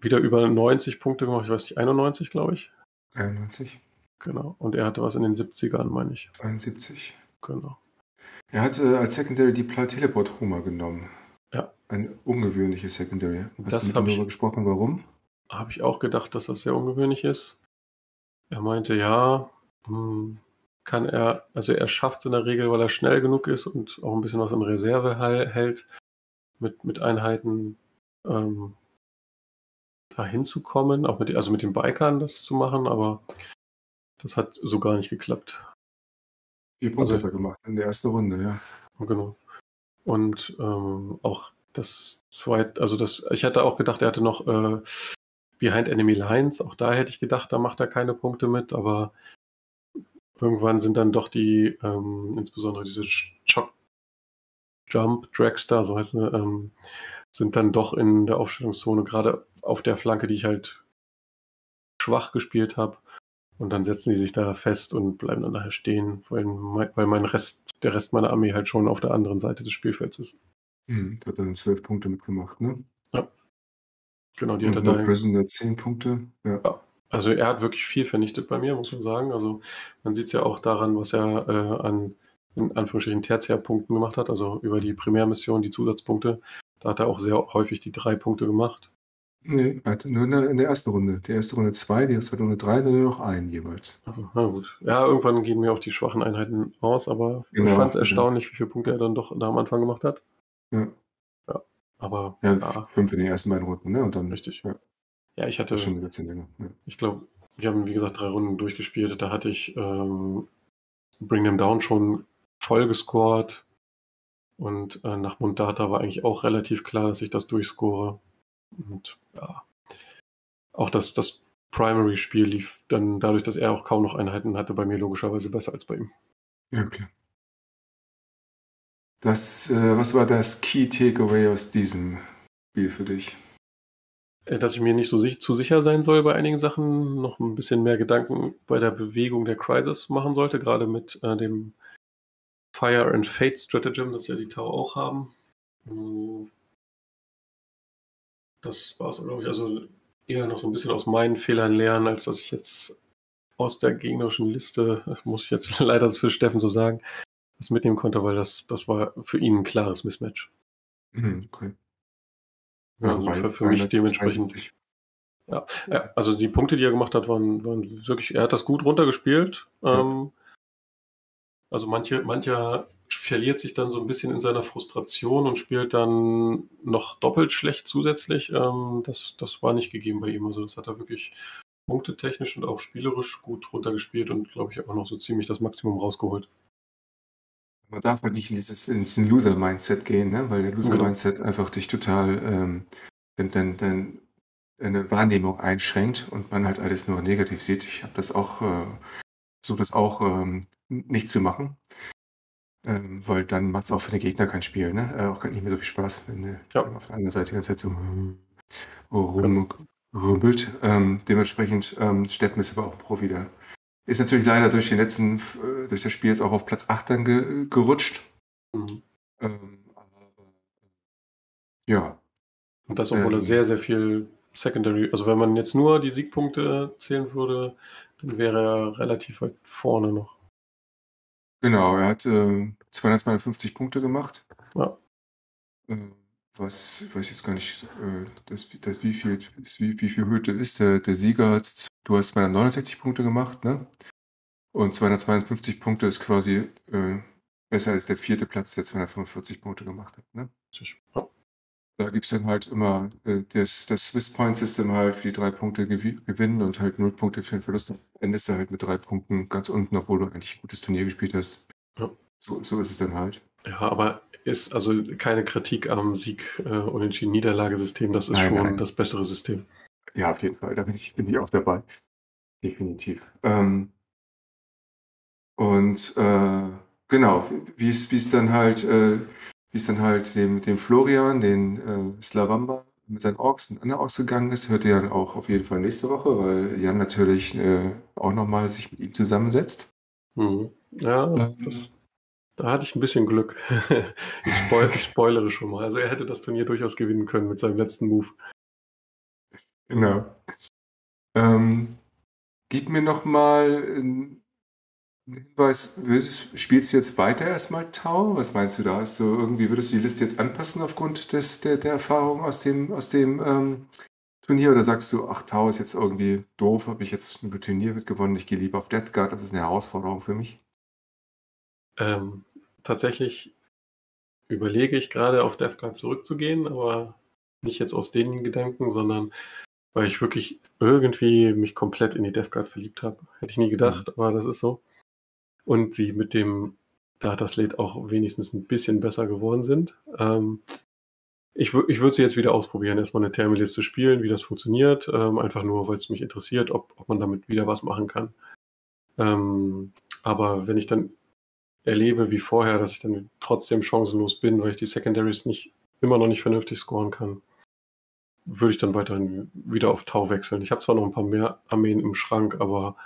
Speaker 2: wieder über 90 Punkte gemacht. Ich weiß nicht, 91, glaube ich.
Speaker 1: 91.
Speaker 2: Genau. Und er hatte was in den 70ern, meine ich.
Speaker 1: 71.
Speaker 2: Genau.
Speaker 1: Er hat äh, als Secondary die Teleport Homer genommen.
Speaker 2: Ja.
Speaker 1: Ein ungewöhnliches Secondary. Hast das du mit ihm darüber gesprochen, warum?
Speaker 2: Habe ich auch gedacht, dass das sehr ungewöhnlich ist. Er meinte, ja, hm, kann er, also er schafft es in der Regel, weil er schnell genug ist und auch ein bisschen was in Reserve hält, mit, mit Einheiten ähm, da hinzukommen, auch mit, also mit den Bikern das zu machen, aber das hat so gar nicht geklappt.
Speaker 1: Vier Punkte also, hat er gemacht in der ersten Runde, ja.
Speaker 2: Genau. Und ähm, auch das zweite, also das, ich hatte auch gedacht, er hatte noch äh, Behind Enemy Lines, auch da hätte ich gedacht, da macht er keine Punkte mit, aber irgendwann sind dann doch die, ähm, insbesondere diese Choc Jump Dragster, so heißt es, ähm, sind dann doch in der Aufstellungszone, gerade auf der Flanke, die ich halt schwach gespielt habe. Und dann setzen die sich da fest und bleiben dann nachher stehen, weil, weil mein Rest, der Rest meiner Armee halt schon auf der anderen Seite des Spielfelds ist.
Speaker 1: Mhm, der hat dann zwölf Punkte mitgemacht, ne?
Speaker 2: Ja. Genau,
Speaker 1: die und hat er da. Prisoner zehn Punkte. Ja. ja.
Speaker 2: Also er hat wirklich viel vernichtet bei mir, muss man sagen. Also man sieht es ja auch daran, was er äh, an in Anführungsstrichen Tertiärpunkten gemacht hat, also über die Primärmission, die Zusatzpunkte. Da hat er auch sehr häufig die drei Punkte gemacht.
Speaker 1: Nee, hatte nur in der, in der ersten Runde. Die erste Runde zwei, die erste Runde drei, dann nur noch einen jeweils.
Speaker 2: Na gut. Ja, irgendwann gehen mir auch die schwachen Einheiten aus, aber genau, ich fand es erstaunlich, ja. wie viele Punkte er dann doch da am Anfang gemacht hat.
Speaker 1: Ja.
Speaker 2: Ja, aber.
Speaker 1: Ja, ja. fünf in den ersten beiden Runden, ne? Und dann.
Speaker 2: Richtig. Ja, ja ich hatte.
Speaker 1: Schon ein länger. Ja.
Speaker 2: Ich glaube, wir haben, wie gesagt, drei Runden durchgespielt. Da hatte ich ähm, Bring Them Down schon voll gescored. Und äh, nach Mundata war eigentlich auch relativ klar, dass ich das durchscore. Und ja, auch das, das Primary-Spiel lief dann dadurch, dass er auch kaum noch Einheiten hatte, bei mir logischerweise besser als bei ihm.
Speaker 1: Ja, klar. Das, äh, was war das Key Takeaway aus diesem Spiel für dich?
Speaker 2: Äh, dass ich mir nicht so sich, zu sicher sein soll bei einigen Sachen, noch ein bisschen mehr Gedanken bei der Bewegung der Crisis machen sollte, gerade mit äh, dem Fire and Fate Stratagem, das ja die Tau auch haben. Das war es, glaube ich. Also eher noch so ein bisschen aus meinen Fehlern lernen, als dass ich jetzt aus der gegnerischen Liste, muss ich jetzt leider für Steffen so sagen, das mitnehmen konnte, weil das, das war für ihn ein klares Mismatch.
Speaker 1: Mhm, okay.
Speaker 2: Ja, also für, für mich dementsprechend. Ja, ja, also die Punkte, die er gemacht hat, waren, waren wirklich, er hat das gut runtergespielt. Ja. Ähm, also manche, mancher verliert sich dann so ein bisschen in seiner Frustration und spielt dann noch doppelt schlecht zusätzlich. Ähm, das, das war nicht gegeben bei ihm. Also das hat er wirklich punktetechnisch und auch spielerisch gut runtergespielt und glaube ich auch noch so ziemlich das Maximum rausgeholt.
Speaker 1: Man darf halt nicht in dieses, in diesen Loser-Mindset gehen, ne? weil der Loser-Mindset genau. einfach dich total ähm, dann, dann eine Wahrnehmung einschränkt und man halt alles nur negativ sieht. Ich habe das auch, äh, versuche das auch ähm, nicht zu machen, ähm, weil dann macht es auch für den Gegner kein Spiel, ne? Äh, auch nicht mehr so viel Spaß, wenn du ja. auf der anderen Seite die ganze Zeit so rumrubbelt. Ähm, dementsprechend, ähm, Steffen ist aber auch ein Profi, der ist natürlich leider durch den letzten, äh, durch das Spiel jetzt auch auf Platz 8 dann ge gerutscht. Mhm. Ähm, ja.
Speaker 2: Und das, obwohl ähm, er sehr, sehr viel Secondary, also wenn man jetzt nur die Siegpunkte zählen würde, dann wäre er relativ weit vorne noch.
Speaker 1: Genau, er hat äh, 252 Punkte gemacht.
Speaker 2: Ja.
Speaker 1: Äh, was, ich weiß jetzt gar nicht, äh, das, das wie, viel, wie, wie viel Hürde ist. Der, der Sieger hat, du hast 269 Punkte gemacht, ne? Und 252 Punkte ist quasi äh, besser als der vierte Platz, der 245 Punkte gemacht hat, ne? Ja. Da gibt es dann halt immer äh, das, das Swiss Point System halt für die drei Punkte gewinnen und halt null Punkte für den Verlust. Dann endest du halt mit drei Punkten ganz unten, obwohl du eigentlich ein gutes Turnier gespielt hast. Ja. So, so ist es dann halt.
Speaker 2: Ja, aber ist also keine Kritik am Sieg äh, unentschieden Niederlagesystem, das ist nein, schon nein. das bessere System.
Speaker 1: Ja, auf jeden Fall, da bin ich, bin ich auch dabei. Definitiv. Ähm, und äh, genau, wie es dann halt, äh, wie es dann halt dem, dem Florian, den äh, Slavamba mit seinen Orks und anderen Orks gegangen ist, hört ihr dann auch auf jeden Fall nächste Woche, weil Jan natürlich äh, auch nochmal sich mit ihm zusammensetzt.
Speaker 2: Mhm. Ja, ähm, das, da hatte ich ein bisschen Glück. ich, spoil, ich spoilere schon mal. Also er hätte das Turnier durchaus gewinnen können mit seinem letzten Move.
Speaker 1: Genau. Ähm, gib mir noch mal einen Hinweis, spielst du jetzt weiter erstmal Tau? Was meinst du da? Also irgendwie würdest du die Liste jetzt anpassen aufgrund des, der, der Erfahrung aus dem, aus dem ähm, Turnier oder sagst du, ach, Tau ist jetzt irgendwie doof, habe ich jetzt ein Turnier mitgewonnen, ich gehe lieber auf Death Guard, das ist eine Herausforderung für mich?
Speaker 2: Ähm, tatsächlich überlege ich gerade auf DevGuard zurückzugehen, aber nicht jetzt aus den Gedanken, sondern weil ich wirklich irgendwie mich komplett in die DevGuard verliebt habe. Hätte ich nie gedacht, mhm. aber das ist so. Und sie mit dem Data Slate auch wenigstens ein bisschen besser geworden sind. Ähm, ich, ich würde sie jetzt wieder ausprobieren, erstmal eine Thermiliste spielen, wie das funktioniert. Ähm, einfach nur, weil es mich interessiert, ob, ob man damit wieder was machen kann. Ähm, aber wenn ich dann erlebe wie vorher, dass ich dann trotzdem chancenlos bin, weil ich die Secondaries nicht immer noch nicht vernünftig scoren kann, würde ich dann weiterhin wieder auf Tau wechseln. Ich habe zwar noch ein paar mehr Armeen im Schrank, aber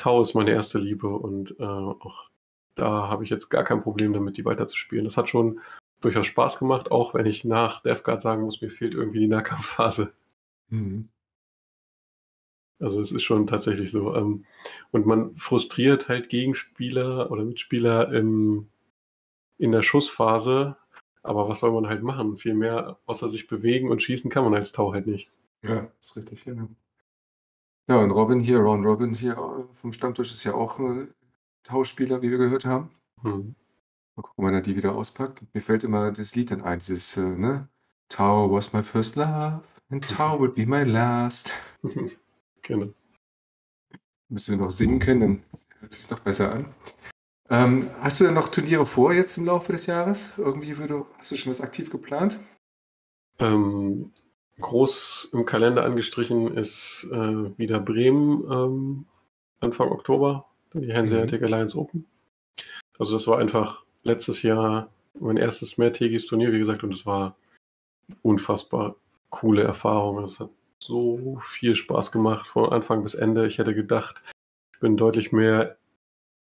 Speaker 2: Tau ist meine erste Liebe und äh, auch da habe ich jetzt gar kein Problem damit, die weiterzuspielen. Das hat schon durchaus Spaß gemacht, auch wenn ich nach Death Guard sagen muss, mir fehlt irgendwie die Nahkampfphase. Mhm. Also es ist schon tatsächlich so. Ähm, und man frustriert halt Gegenspieler oder Mitspieler im, in der Schussphase. Aber was soll man halt machen? Viel mehr außer sich bewegen und schießen kann man als Tau halt nicht.
Speaker 1: Ja, ist richtig, ja. Ja, und Robin hier, Ron Robin hier äh, vom Stammtisch ist ja auch ein Tauspieler, wie wir gehört haben. Hm. Mal gucken, wann er die wieder auspackt. Mir fällt immer das Lied dann ein, dieses, äh, ne? Tau was my first love and Tau would be my last.
Speaker 2: Genau.
Speaker 1: Müssen wir noch singen können, dann hört es sich noch besser an. Ähm, hast du denn noch Turniere vor jetzt im Laufe des Jahres? Irgendwie würde, hast du schon was aktiv geplant?
Speaker 2: Ähm, groß im Kalender angestrichen ist äh, wieder Bremen ähm, Anfang Oktober, die Hanseatic mhm. Alliance Open. Also das war einfach letztes Jahr mein erstes mehrtägiges Turnier, wie gesagt, und es war unfassbar coole Erfahrung. Es hat so viel Spaß gemacht von Anfang bis Ende. Ich hätte gedacht, ich bin deutlich mehr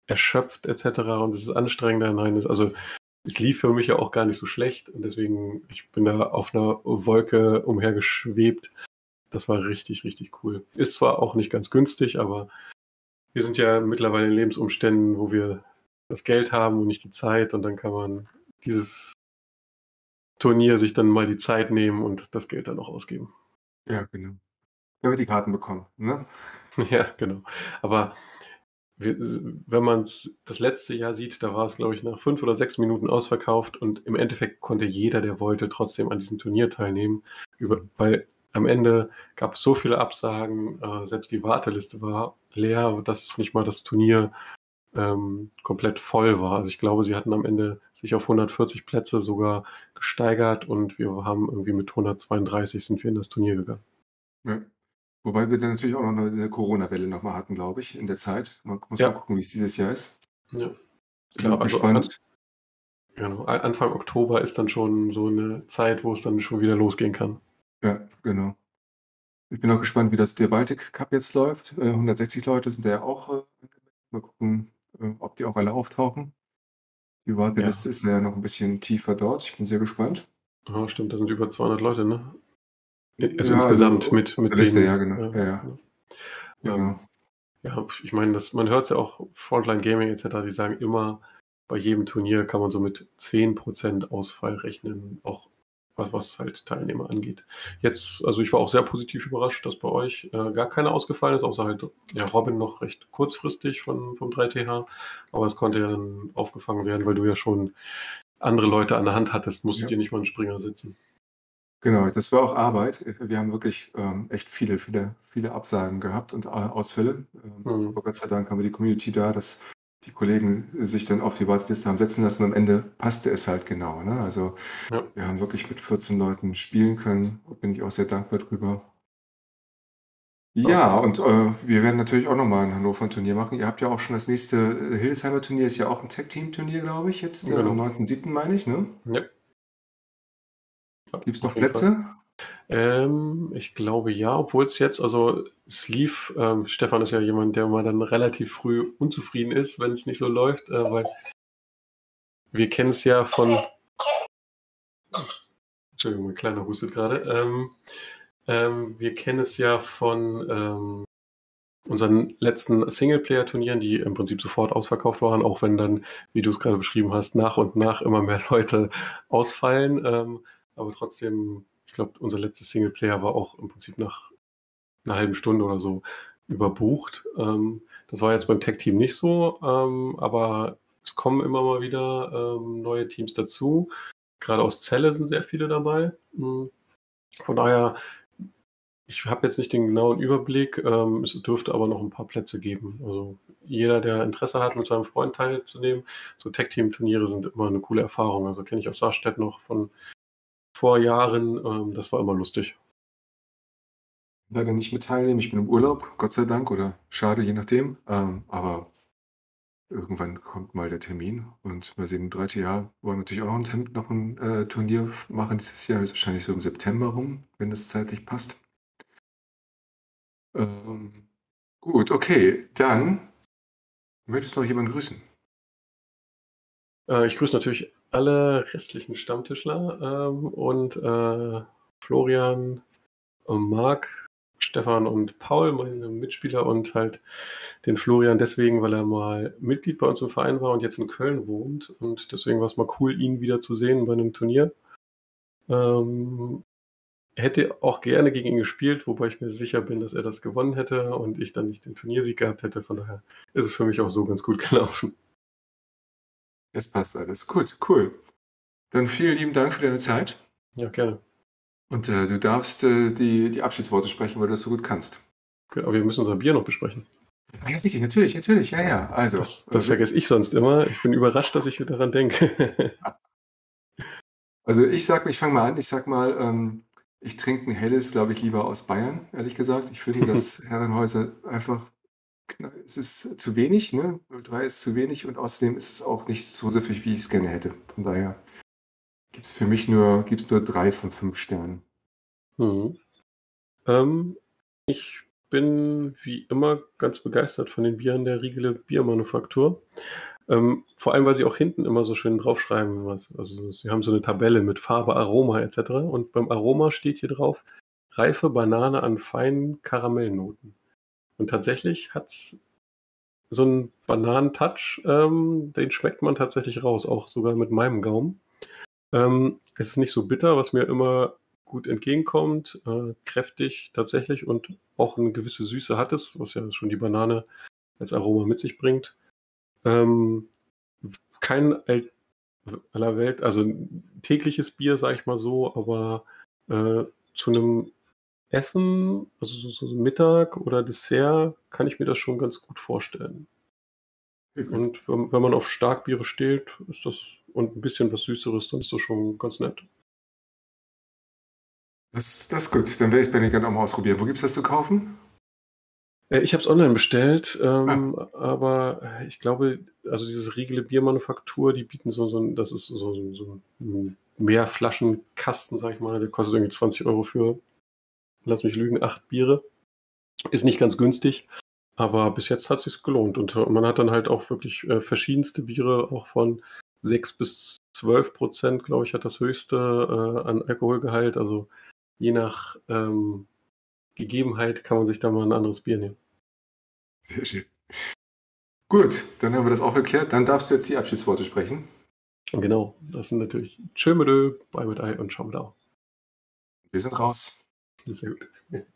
Speaker 2: erschöpft etc. und es ist anstrengender. Nein, also es lief für mich ja auch gar nicht so schlecht und deswegen, ich bin da auf einer Wolke umhergeschwebt. Das war richtig, richtig cool. Ist zwar auch nicht ganz günstig, aber wir sind ja mittlerweile in Lebensumständen, wo wir das Geld haben und nicht die Zeit und dann kann man dieses Turnier sich dann mal die Zeit nehmen und das Geld dann auch ausgeben.
Speaker 1: Ja, genau. Wenn wir die Karten bekommen, ne?
Speaker 2: Ja, genau. Aber wenn man das letzte Jahr sieht, da war es, glaube ich, nach fünf oder sechs Minuten ausverkauft und im Endeffekt konnte jeder, der wollte, trotzdem an diesem Turnier teilnehmen, über, weil am Ende gab es so viele Absagen, äh, selbst die Warteliste war leer, dass es nicht mal das Turnier ähm, komplett voll war. Also ich glaube, sie hatten am Ende sich auf 140 Plätze sogar gesteigert und wir haben irgendwie mit 132 sind wir in das Turnier gegangen.
Speaker 1: Ja. Wobei wir dann natürlich auch noch eine Corona-Welle nochmal hatten, glaube ich, in der Zeit. Man muss
Speaker 2: Ja.
Speaker 1: mal gucken, wie es dieses Jahr ist.
Speaker 2: Ja, klar. Also an,
Speaker 1: gespannt.
Speaker 2: genau, Anfang Oktober ist dann schon so eine Zeit, wo es dann schon wieder losgehen kann.
Speaker 1: Ja, genau. Ich bin auch gespannt, wie das der Baltic Cup jetzt läuft. 160 äh, Leute sind da ja auch. Äh, mal gucken, äh, ob die auch alle auftauchen. Die Warteliste ja. ist ja noch ein bisschen tiefer dort. Ich bin sehr gespannt.
Speaker 2: Ja, stimmt, da sind über 200 Leute, ne? Also ja, insgesamt also, mit, mit
Speaker 1: Liste, denen. Ja, genau. Ja, ja.
Speaker 2: Genau. ja ich meine, das, man hört es ja auch, Frontline Gaming etc., die sagen immer, bei jedem Turnier kann man so mit 10% Ausfall rechnen, auch was, was halt Teilnehmer angeht. Jetzt, also ich war auch sehr positiv überrascht, dass bei euch äh, gar keiner ausgefallen ist, außer halt ja, Robin noch recht kurzfristig von, vom 3TH, aber es konnte ja dann aufgefangen werden, weil du ja schon andere Leute an der Hand hattest, musstet ja. ihr nicht mal einen Springer sitzen.
Speaker 1: Genau, das war auch Arbeit. Wir haben wirklich ähm, echt viele, viele, viele Absagen gehabt und äh, Ausfälle. Ähm, mhm. Aber Gott sei Dank haben wir die Community da, dass die Kollegen sich dann auf die Warteliste haben setzen lassen. Am Ende passte es halt genau. Ne? Also ja. wir haben wirklich mit 14 Leuten spielen können. Da bin ich auch sehr dankbar drüber. Ja, und äh, wir werden natürlich auch nochmal ein Hannover Turnier machen. Ihr habt ja auch schon das nächste äh, Hildesheimer Turnier, ist ja auch ein Tag-Team-Turnier, glaube ich, jetzt genau. am 9.7. meine ich, ne?
Speaker 2: Ja.
Speaker 1: Gibt es noch Plätze?
Speaker 2: Ähm, ich glaube ja, obwohl es jetzt, also es lief, ähm, Stefan ist ja jemand, der mal dann relativ früh unzufrieden ist, wenn es nicht so läuft, äh, weil wir kennen es ja von. Entschuldigung, mein kleiner hustet gerade. Ähm, ähm, wir kennen es ja von ähm, unseren letzten Singleplayer-Turnieren, die im Prinzip sofort ausverkauft waren, auch wenn dann, wie du es gerade beschrieben hast, nach und nach immer mehr Leute ausfallen. Aber trotzdem, ich glaube, unser letztes Singleplayer war auch im Prinzip nach einer halben Stunde oder so überbucht. Ähm, das war jetzt beim Tech-Team nicht so, ähm, aber es kommen immer mal wieder ähm, neue Teams dazu. Gerade aus Celle sind sehr viele dabei. Hm. Von daher, ich habe jetzt nicht den genauen Überblick. Ähm, es dürfte aber noch ein paar Plätze geben. Also jeder, der Interesse hat, mit seinem Freund teilzunehmen, so Tech-Team-Turniere sind immer eine coole Erfahrung. Also kenne ich aus Saarstedt noch von vor Jahren. Ähm, das war immer lustig.
Speaker 1: Leider nicht mit teilnehmen. Ich bin im Urlaub, Gott sei Dank, oder schade, je nachdem. Ähm, aber irgendwann kommt mal der Termin und wir sehen im 3. Jahr wollen wir natürlich auch noch ein, noch ein äh, Turnier machen dieses Jahr, ist wahrscheinlich so im September rum, wenn es zeitlich passt. Ähm, gut, okay, dann möchtest du noch jemanden grüßen?
Speaker 2: Äh, ich grüße natürlich alle restlichen Stammtischler ähm, und äh, Florian, Marc, Stefan und Paul, meine Mitspieler und halt den Florian deswegen, weil er mal Mitglied bei uns im Verein war und jetzt in Köln wohnt und deswegen war es mal cool, ihn wieder zu sehen bei einem Turnier. Ähm, hätte auch gerne gegen ihn gespielt, wobei ich mir sicher bin, dass er das gewonnen hätte und ich dann nicht den Turniersieg gehabt hätte. Von daher ist es für mich auch so ganz gut gelaufen.
Speaker 1: Es passt alles. Gut, cool. Dann vielen lieben Dank für deine Zeit.
Speaker 2: Ja, gerne.
Speaker 1: Und äh, du darfst äh, die, die Abschiedsworte sprechen, weil du das so gut kannst.
Speaker 2: Okay, aber wir müssen unser Bier noch besprechen.
Speaker 1: Ja, richtig, natürlich, natürlich, ja, ja. Also,
Speaker 2: das, das vergesse ich sonst immer. Ich bin überrascht, dass ich daran denke.
Speaker 1: also ich sag, ich fange mal an, ich sag mal, ähm, ich trinke ein helles, glaube ich, lieber aus Bayern, ehrlich gesagt. Ich finde, dass Herrenhäuser einfach, es ist zu wenig, ne? 03 ist zu wenig und außerdem ist es auch nicht so süffig, wie ich es gerne hätte. Von daher gibt es für mich nur, gibt's nur drei von fünf Sternen.
Speaker 2: Mhm. Ähm, ich bin wie immer ganz begeistert von den Bieren der Riegele Biermanufaktur. Ähm, vor allem, weil sie auch hinten immer so schön draufschreiben. Was, also sie haben so eine Tabelle mit Farbe, Aroma etc. Und beim Aroma steht hier drauf reife Banane an feinen Karamellnoten. Und tatsächlich hat es so einen Bananentouch, ähm, den schmeckt man tatsächlich raus, auch sogar mit meinem Gaumen. Ähm, es ist nicht so bitter, was mir immer gut entgegenkommt, äh, kräftig tatsächlich und auch eine gewisse Süße hat es, was ja schon die Banane als Aroma mit sich bringt. Ähm, kein Al aller Welt, also tägliches Bier, sage ich mal so, aber äh, zu einem Essen, also so, so, Mittag oder Dessert, kann ich mir das schon ganz gut vorstellen. Und wenn, wenn man auf Starkbiere steht, ist das und ein bisschen was Süßeres, dann ist das schon ganz nett.
Speaker 1: Das, das ist gut. Dann werde ich es bei mir gerne auch mal ausprobieren. Wo gibt es das zu kaufen?
Speaker 2: Äh, ich habe es online bestellt, ähm, ah. aber ich glaube, also dieses Riegele Biermanufaktur, die bieten so, so ein, das ist so, so, so ein Mehrflaschenkasten, sag ich mal, der kostet irgendwie 20 Euro für, lass mich lügen, acht Biere. Ist nicht ganz günstig, aber bis jetzt hat es sich gelohnt und man hat dann halt auch wirklich äh, verschiedenste Biere, auch von 6 bis 12 Prozent, glaube ich, hat das höchste äh, an Alkoholgehalt, also je nach ähm, Gegebenheit kann man sich da mal ein anderes Bier nehmen.
Speaker 1: Sehr schön. Gut, dann haben wir das auch erklärt. Dann darfst du jetzt die Abschiedsworte sprechen.
Speaker 2: Genau, das sind natürlich Tschö mit Ö, Bye mit Ei und mit Au.
Speaker 1: Wir sind raus.
Speaker 2: Sehr gut.